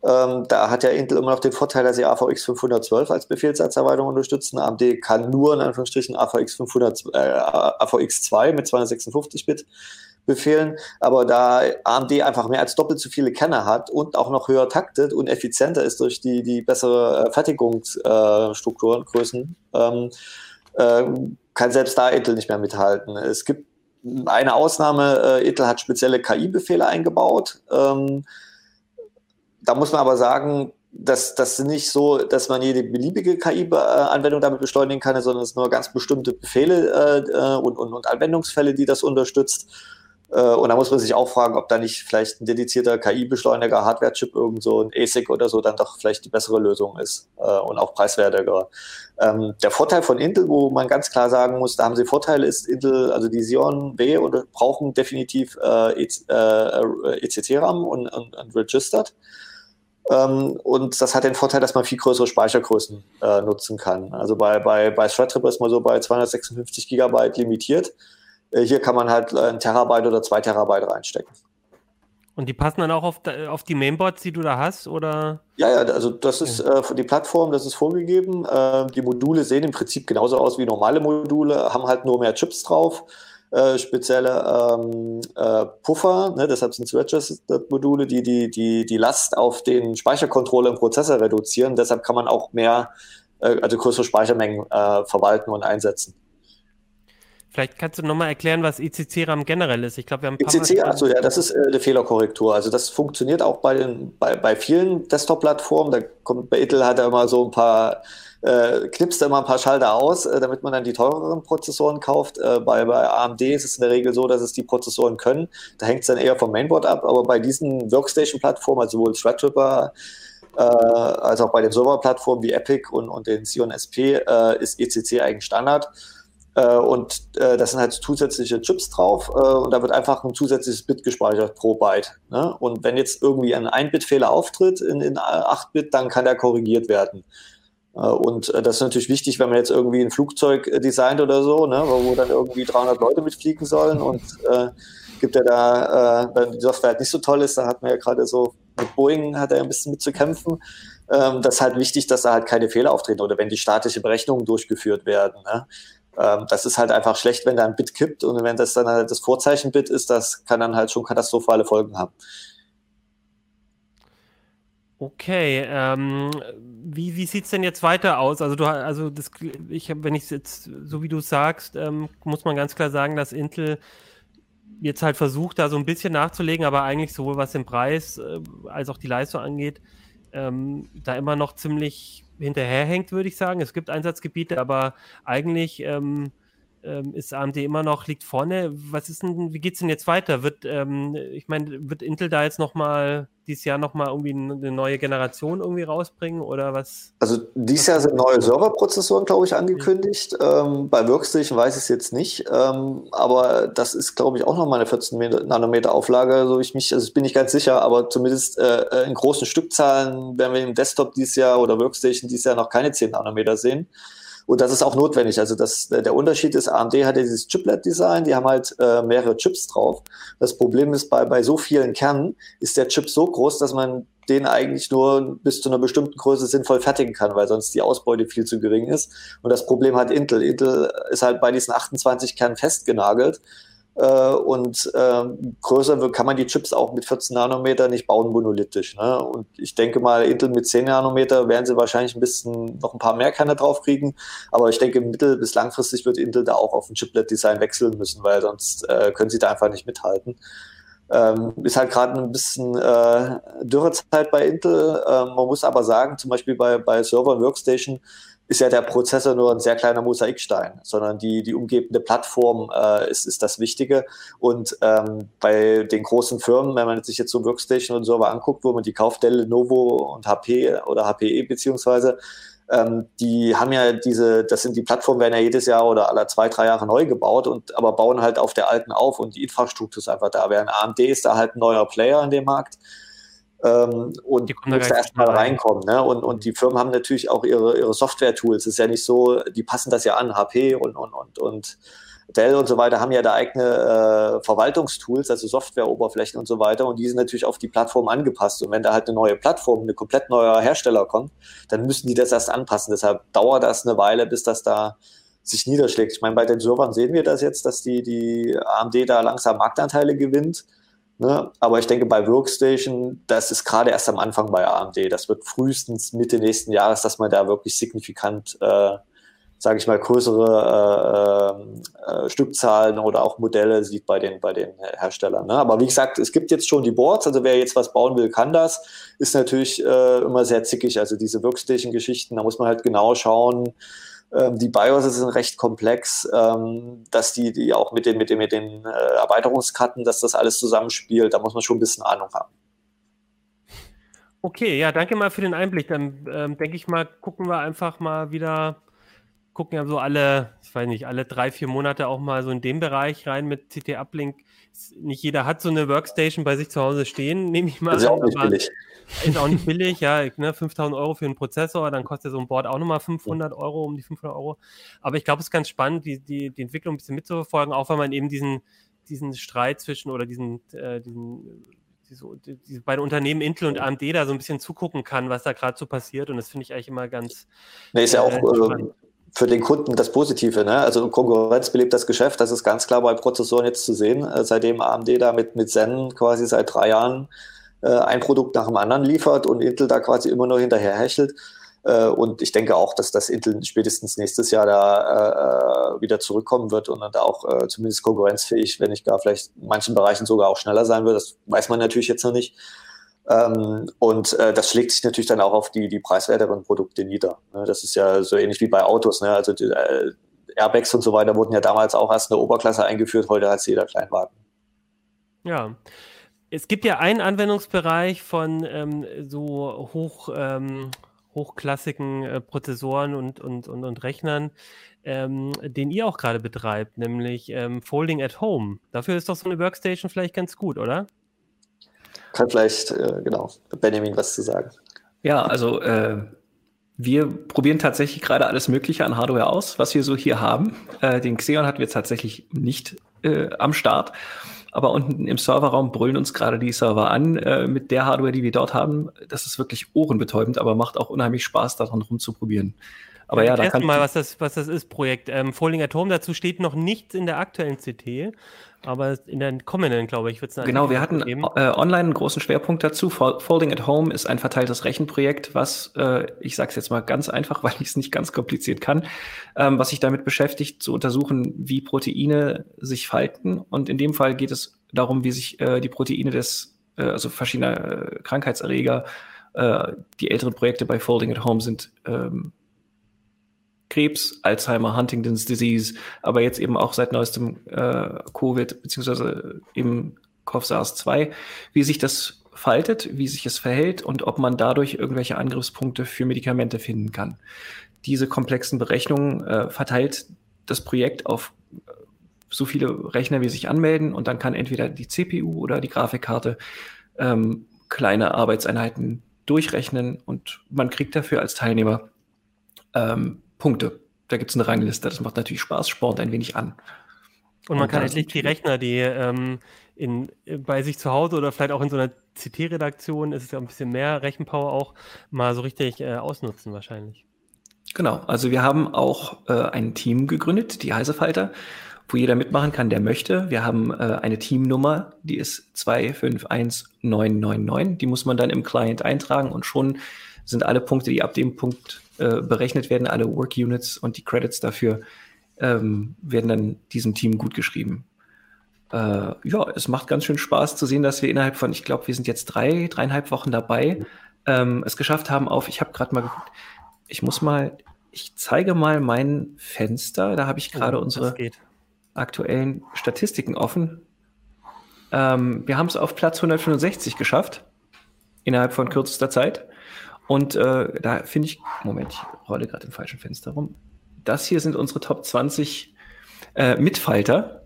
ähm, da hat ja Intel immer noch den Vorteil, dass sie AVX 512 als Befehlssatzerweiterung unterstützen. AMD kann nur in Anführungsstrichen AVX, 500, äh, AVX 2 mit 256 Bit Befehlen, aber da AMD einfach mehr als doppelt so viele Kerne hat und auch noch höher taktet und effizienter ist durch die, die bessere äh, Fertigungsstrukturen, äh, Größen, ähm, äh, kann selbst da Intel nicht mehr mithalten. Es gibt eine Ausnahme, äh, Intel hat spezielle KI-Befehle eingebaut. Ähm, da muss man aber sagen, dass das nicht so, dass man jede beliebige KI-Anwendung damit beschleunigen kann, sondern es sind nur ganz bestimmte Befehle äh, äh, und, und, und Anwendungsfälle, die das unterstützt. Äh, und da muss man sich auch fragen, ob da nicht vielleicht ein dedizierter KI-Beschleuniger, Hardware-Chip, irgend so ein ASIC oder so, dann doch vielleicht die bessere Lösung ist äh, und auch preiswertiger. Ähm, der Vorteil von Intel, wo man ganz klar sagen muss, da haben sie Vorteile, ist Intel, also die Xeon B oder brauchen definitiv äh, ECT-RAM äh, und, und, und Registered. Ähm, und das hat den Vorteil, dass man viel größere Speichergrößen äh, nutzen kann. Also bei, bei, bei Threadripper ist man so bei 256 Gigabyte limitiert. Äh, hier kann man halt äh, ein Terabyte oder zwei Terabyte reinstecken. Und die passen dann auch auf, auf die Mainboards, die du da hast, oder? Ja, ja, also das ist äh, die Plattform, das ist vorgegeben. Äh, die Module sehen im Prinzip genauso aus wie normale Module, haben halt nur mehr Chips drauf, äh, spezielle ähm, äh, Puffer, ne, deshalb sind es Registered-Module, die, die die die Last auf den Speichercontroller im Prozessor reduzieren. Deshalb kann man auch mehr, also größere Speichermengen verwalten und einsetzen. Vielleicht kannst du nochmal erklären, was ECC-RAM generell ist. Ich glaube, wir haben ein ECC, also ja, das ist äh, eine Fehlerkorrektur. Also das funktioniert auch bei, den, bei, bei vielen Desktop-Plattformen. Da kommt bei Intel hat er immer so ein paar, äh, knipst immer ein paar Schalter aus, äh, damit man dann die teureren Prozessoren kauft. Äh, bei, bei AMD ist es in der Regel so, dass es die Prozessoren können. Da hängt es dann eher vom Mainboard ab. Aber bei diesen Workstation-Plattformen, also sowohl Threadripper äh, als auch bei den Server-Plattformen wie Epic und, und den Xeon SP äh, ist ECC eigentlich Standard. Äh, und äh, das sind halt zusätzliche Chips drauf äh, und da wird einfach ein zusätzliches Bit gespeichert pro Byte. Ne? Und wenn jetzt irgendwie ein 1-Bit-Fehler auftritt in, in 8-Bit, dann kann der korrigiert werden. Äh, und äh, das ist natürlich wichtig, wenn man jetzt irgendwie ein Flugzeug äh, designt oder so, ne, wo dann irgendwie 300 Leute mitfliegen sollen und äh, gibt er da, äh, wenn die Software halt nicht so toll ist, dann hat man ja gerade so mit Boeing hat er ein bisschen mit zu kämpfen. Ähm, das ist halt wichtig, dass da halt keine Fehler auftreten oder wenn die statische Berechnungen durchgeführt werden. Ne? Ähm, das ist halt einfach schlecht, wenn da ein Bit kippt und wenn das dann halt das Vorzeichen-Bit ist, das kann dann halt schon katastrophale Folgen haben. Okay, ähm, wie, wie sieht es denn jetzt weiter aus? Also, du, also das, ich, wenn ich jetzt, so wie du sagst, ähm, muss man ganz klar sagen, dass Intel jetzt halt versucht, da so ein bisschen nachzulegen, aber eigentlich sowohl was den Preis äh, als auch die Leistung angeht, ähm, da immer noch ziemlich hinterherhängt, würde ich sagen. Es gibt Einsatzgebiete, aber eigentlich ähm, ähm, ist AMD immer noch, liegt vorne. Was ist denn, wie geht es denn jetzt weiter? Wird, ähm, ich meine, wird Intel da jetzt nochmal dieses Jahr nochmal irgendwie eine neue Generation irgendwie rausbringen oder was? Also dieses Jahr sind neue Serverprozessoren, glaube ich, angekündigt. Mhm. Ähm, bei Workstation weiß ich es jetzt nicht, ähm, aber das ist, glaube ich, auch nochmal eine 14 Nanometer Auflage, so ich mich, also ich bin nicht ganz sicher, aber zumindest äh, in großen Stückzahlen werden wir im Desktop dieses Jahr oder Workstation dieses Jahr noch keine 10 Nanometer sehen. Und das ist auch notwendig. Also das, der Unterschied ist, AMD hat ja dieses Chiplet-Design, die haben halt äh, mehrere Chips drauf. Das Problem ist, bei, bei so vielen Kernen ist der Chip so groß, dass man den eigentlich nur bis zu einer bestimmten Größe sinnvoll fertigen kann, weil sonst die Ausbeute viel zu gering ist. Und das Problem hat Intel. Intel ist halt bei diesen 28 Kernen festgenagelt. Äh, und äh, größer kann man die Chips auch mit 14 Nanometer nicht bauen monolithisch. Ne? Und ich denke mal, Intel mit 10 Nanometer werden sie wahrscheinlich ein bisschen noch ein paar mehr Kerne draufkriegen. Aber ich denke, mittel- bis langfristig wird Intel da auch auf ein Chiplet-Design wechseln müssen, weil sonst äh, können sie da einfach nicht mithalten. Ähm, ist halt gerade ein bisschen äh, Dürrezeit bei Intel. Ähm, man muss aber sagen, zum Beispiel bei, bei Server und Workstation ist ja der Prozessor nur ein sehr kleiner Mosaikstein, sondern die, die umgebende Plattform äh, ist, ist das Wichtige. Und ähm, bei den großen Firmen, wenn man sich jetzt so Workstation und Server anguckt, wo man die kauft, Dell, Lenovo und HP oder HPE beziehungsweise, ähm, die haben ja diese, das sind die Plattformen, werden ja jedes Jahr oder alle zwei, drei Jahre neu gebaut und aber bauen halt auf der alten auf und die Infrastruktur ist einfach da. Während AMD ist da halt ein neuer Player in dem Markt ähm, und muss da erstmal reinkommen. Ne? Und, und die Firmen haben natürlich auch ihre, ihre Software-Tools. Es ist ja nicht so, die passen das ja an, HP und, und, und, und Dell und so weiter haben ja da eigene äh, Verwaltungstools, also Softwareoberflächen und so weiter. Und die sind natürlich auf die Plattform angepasst. Und wenn da halt eine neue Plattform, eine komplett neuer Hersteller kommt, dann müssen die das erst anpassen. Deshalb dauert das eine Weile, bis das da sich niederschlägt. Ich meine, bei den Servern sehen wir das jetzt, dass die, die AMD da langsam Marktanteile gewinnt. Ne? Aber ich denke, bei Workstation, das ist gerade erst am Anfang bei AMD. Das wird frühestens Mitte nächsten Jahres, dass man da wirklich signifikant, äh, sage ich mal, größere äh, äh, Stückzahlen oder auch Modelle sieht bei den, bei den Herstellern. Ne? Aber wie gesagt, es gibt jetzt schon die Boards, also wer jetzt was bauen will, kann das. Ist natürlich äh, immer sehr zickig. Also diese Workstation-Geschichten, da muss man halt genau schauen, die BIOS sind recht komplex, ähm, dass die, die auch mit den, mit den, mit den äh, Erweiterungskarten, dass das alles zusammenspielt, da muss man schon ein bisschen Ahnung haben. Okay, ja, danke mal für den Einblick. Dann ähm, denke ich mal, gucken wir einfach mal wieder, gucken ja so alle, ich weiß nicht, alle drei, vier Monate auch mal so in den Bereich rein mit CT Uplink. Nicht jeder hat so eine Workstation bei sich zu Hause stehen, [LAUGHS] nehme ich mal das ist. Auch nicht billig. Ist auch nicht billig, ja, ne, 5000 Euro für einen Prozessor, dann kostet so ein Board auch nochmal 500 Euro, um die 500 Euro. Aber ich glaube, es ist ganz spannend, die, die, die Entwicklung ein bisschen mitzuverfolgen, auch wenn man eben diesen, diesen Streit zwischen oder diesen, äh, diesen die, so, die, die beiden Unternehmen Intel und AMD da so ein bisschen zugucken kann, was da gerade so passiert. Und das finde ich eigentlich immer ganz. Nee, ist ja auch äh, für den Kunden das Positive. Ne? Also Konkurrenz belebt das Geschäft. Das ist ganz klar bei Prozessoren jetzt zu sehen. Äh, seitdem AMD da mit, mit Zen quasi seit drei Jahren äh, ein Produkt nach dem anderen liefert und Intel da quasi immer nur hinterher hechelt. Äh, und ich denke auch, dass das Intel spätestens nächstes Jahr da äh, wieder zurückkommen wird und dann da auch äh, zumindest konkurrenzfähig, wenn nicht gar vielleicht in manchen Bereichen sogar auch schneller sein wird. Das weiß man natürlich jetzt noch nicht. Ähm, und äh, das schlägt sich natürlich dann auch auf die, die preiswerteren Produkte nieder. Ne? Das ist ja so ähnlich wie bei Autos. Ne? Also die, äh, Airbags und so weiter wurden ja damals auch erst in der Oberklasse eingeführt, heute hat jeder Kleinwagen. Ja. Es gibt ja einen Anwendungsbereich von ähm, so hoch, ähm, hochklassigen äh, Prozessoren und, und, und, und Rechnern, ähm, den ihr auch gerade betreibt, nämlich ähm, Folding at Home. Dafür ist doch so eine Workstation vielleicht ganz gut, oder? Kann vielleicht, äh, genau, Benjamin was zu sagen. Ja, also äh, wir probieren tatsächlich gerade alles Mögliche an Hardware aus, was wir so hier haben. Äh, den Xeon hatten wir tatsächlich nicht äh, am Start. Aber unten im Serverraum brüllen uns gerade die Server an äh, mit der Hardware, die wir dort haben. Das ist wirklich ohrenbetäubend, aber macht auch unheimlich Spaß, daran rumzuprobieren. Aber ja, ja da kann mal, was das, was das ist, Projekt. Ähm, Folding at Home, dazu steht noch nichts in der aktuellen CT. Aber in den kommenden, glaube ich, wird es Genau, wir hatten äh, online einen großen Schwerpunkt dazu. Folding at Home ist ein verteiltes Rechenprojekt, was, äh, ich sage es jetzt mal ganz einfach, [LAUGHS] weil ich es nicht ganz kompliziert kann, ähm, was sich damit beschäftigt, zu untersuchen, wie Proteine sich falten. Und in dem Fall geht es darum, wie sich äh, die Proteine des, äh, also verschiedener äh, Krankheitserreger, äh, die älteren Projekte bei Folding at Home sind ähm, Krebs, Alzheimer, Huntington's Disease, aber jetzt eben auch seit neuestem äh, Covid, beziehungsweise eben COV-SARS-2, wie sich das faltet, wie sich es verhält und ob man dadurch irgendwelche Angriffspunkte für Medikamente finden kann. Diese komplexen Berechnungen äh, verteilt das Projekt auf äh, so viele Rechner, wie sich anmelden und dann kann entweder die CPU oder die Grafikkarte ähm, kleine Arbeitseinheiten durchrechnen und man kriegt dafür als Teilnehmer ähm, Punkte. Da gibt es eine Rangliste. Das macht natürlich Spaß, spornt ein wenig an. Und man und kann endlich die Rechner, die ähm, in, bei sich zu Hause oder vielleicht auch in so einer CT-Redaktion ist es ja ein bisschen mehr Rechenpower auch mal so richtig äh, ausnutzen wahrscheinlich. Genau, also wir haben auch äh, ein Team gegründet, die Heisefalter, wo jeder mitmachen kann, der möchte. Wir haben äh, eine Teamnummer, die ist 251999. Die muss man dann im Client eintragen und schon sind alle Punkte, die ab dem Punkt äh, berechnet werden, alle Work Units und die Credits dafür ähm, werden dann diesem Team gut geschrieben. Äh, ja, es macht ganz schön Spaß zu sehen, dass wir innerhalb von, ich glaube, wir sind jetzt drei, dreieinhalb Wochen dabei, ähm, es geschafft haben auf, ich habe gerade mal geguckt, ich muss mal, ich zeige mal mein Fenster, da habe ich gerade oh, unsere aktuellen Statistiken offen. Ähm, wir haben es auf Platz 165 geschafft, innerhalb von kürzester Zeit. Und äh, da finde ich, Moment, ich rolle gerade im falschen Fenster rum. Das hier sind unsere Top 20 äh, Mitfalter.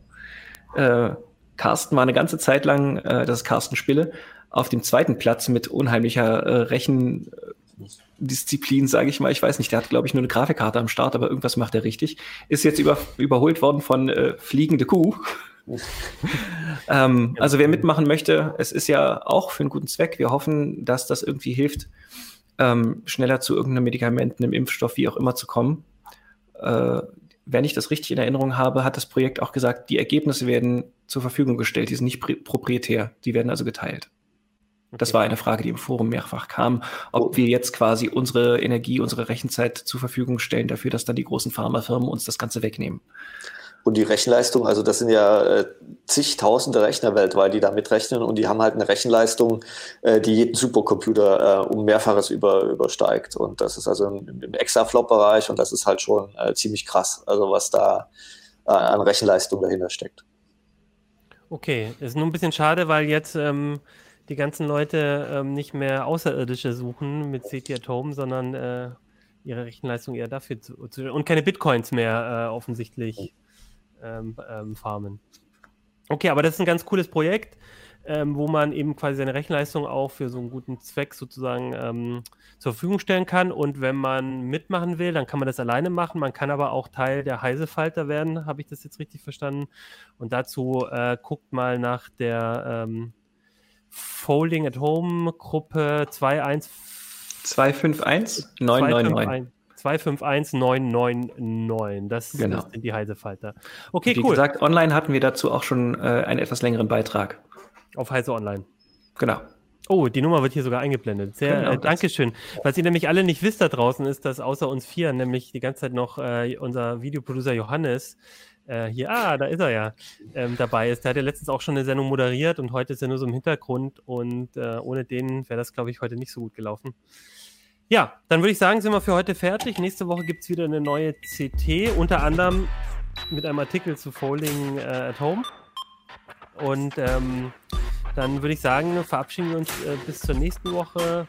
Äh, Carsten war eine ganze Zeit lang, äh, das ist Carsten Spille, auf dem zweiten Platz mit unheimlicher äh, Rechendisziplin, sage ich mal. Ich weiß nicht, der hat, glaube ich, nur eine Grafikkarte am Start, aber irgendwas macht er richtig. Ist jetzt über, überholt worden von äh, Fliegende Kuh. [LAUGHS] ähm, also wer mitmachen möchte, es ist ja auch für einen guten Zweck. Wir hoffen, dass das irgendwie hilft, ähm, schneller zu irgendeinem Medikament, einem Impfstoff, wie auch immer zu kommen. Äh, wenn ich das richtig in Erinnerung habe, hat das Projekt auch gesagt, die Ergebnisse werden zur Verfügung gestellt, die sind nicht proprietär, die werden also geteilt. Okay. Das war eine Frage, die im Forum mehrfach kam, ob wir jetzt quasi unsere Energie, unsere Rechenzeit zur Verfügung stellen dafür, dass dann die großen Pharmafirmen uns das Ganze wegnehmen. Und die Rechenleistung, also das sind ja äh, zigtausende Rechner weltweit, die da mitrechnen und die haben halt eine Rechenleistung, äh, die jeden Supercomputer äh, um Mehrfaches über, übersteigt. Und das ist also im, im Exaflop-Bereich und das ist halt schon äh, ziemlich krass, also was da äh, an Rechenleistung dahinter steckt. Okay, ist nur ein bisschen schade, weil jetzt ähm, die ganzen Leute ähm, nicht mehr Außerirdische suchen mit CT at Home, sondern äh, ihre Rechenleistung eher dafür zu, zu und keine Bitcoins mehr offensichtlich ähm, ähm, farmen. Okay, aber das ist ein ganz cooles Projekt, ähm, wo man eben quasi seine Rechenleistung auch für so einen guten Zweck sozusagen ähm, zur Verfügung stellen kann. Und wenn man mitmachen will, dann kann man das alleine machen. Man kann aber auch Teil der Heisefalter werden, habe ich das jetzt richtig verstanden. Und dazu äh, guckt mal nach der ähm, Folding at Home Gruppe 21 251 999. 251 999. Das, Genau. sind die Heisefalter. Okay, Wie cool. gesagt, online hatten wir dazu auch schon äh, einen etwas längeren Beitrag. Auf Heise Online. Genau. Oh, die Nummer wird hier sogar eingeblendet. Sehr, Genau, äh, Dankeschön. Was ihr nämlich alle nicht wisst da draußen ist, dass außer uns vier nämlich die ganze Zeit noch äh, unser Videoproducer Johannes äh, hier, ah, da ist er ja, ähm, dabei ist. Der hat ja letztens auch schon eine Sendung moderiert und heute ist er nur so im Hintergrund und äh, ohne den wäre das, glaube ich, heute nicht so gut gelaufen. Ja, dann würde ich sagen, sind wir für heute fertig. Nächste Woche gibt es wieder eine neue CT, unter anderem mit einem Artikel zu Folding äh, at Home. Und ähm, dann würde ich sagen, verabschieden wir uns äh, bis zur nächsten Woche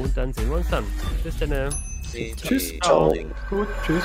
und dann sehen wir uns dann. Bis dann. Tschüss. Uplink. Gut, tschüss.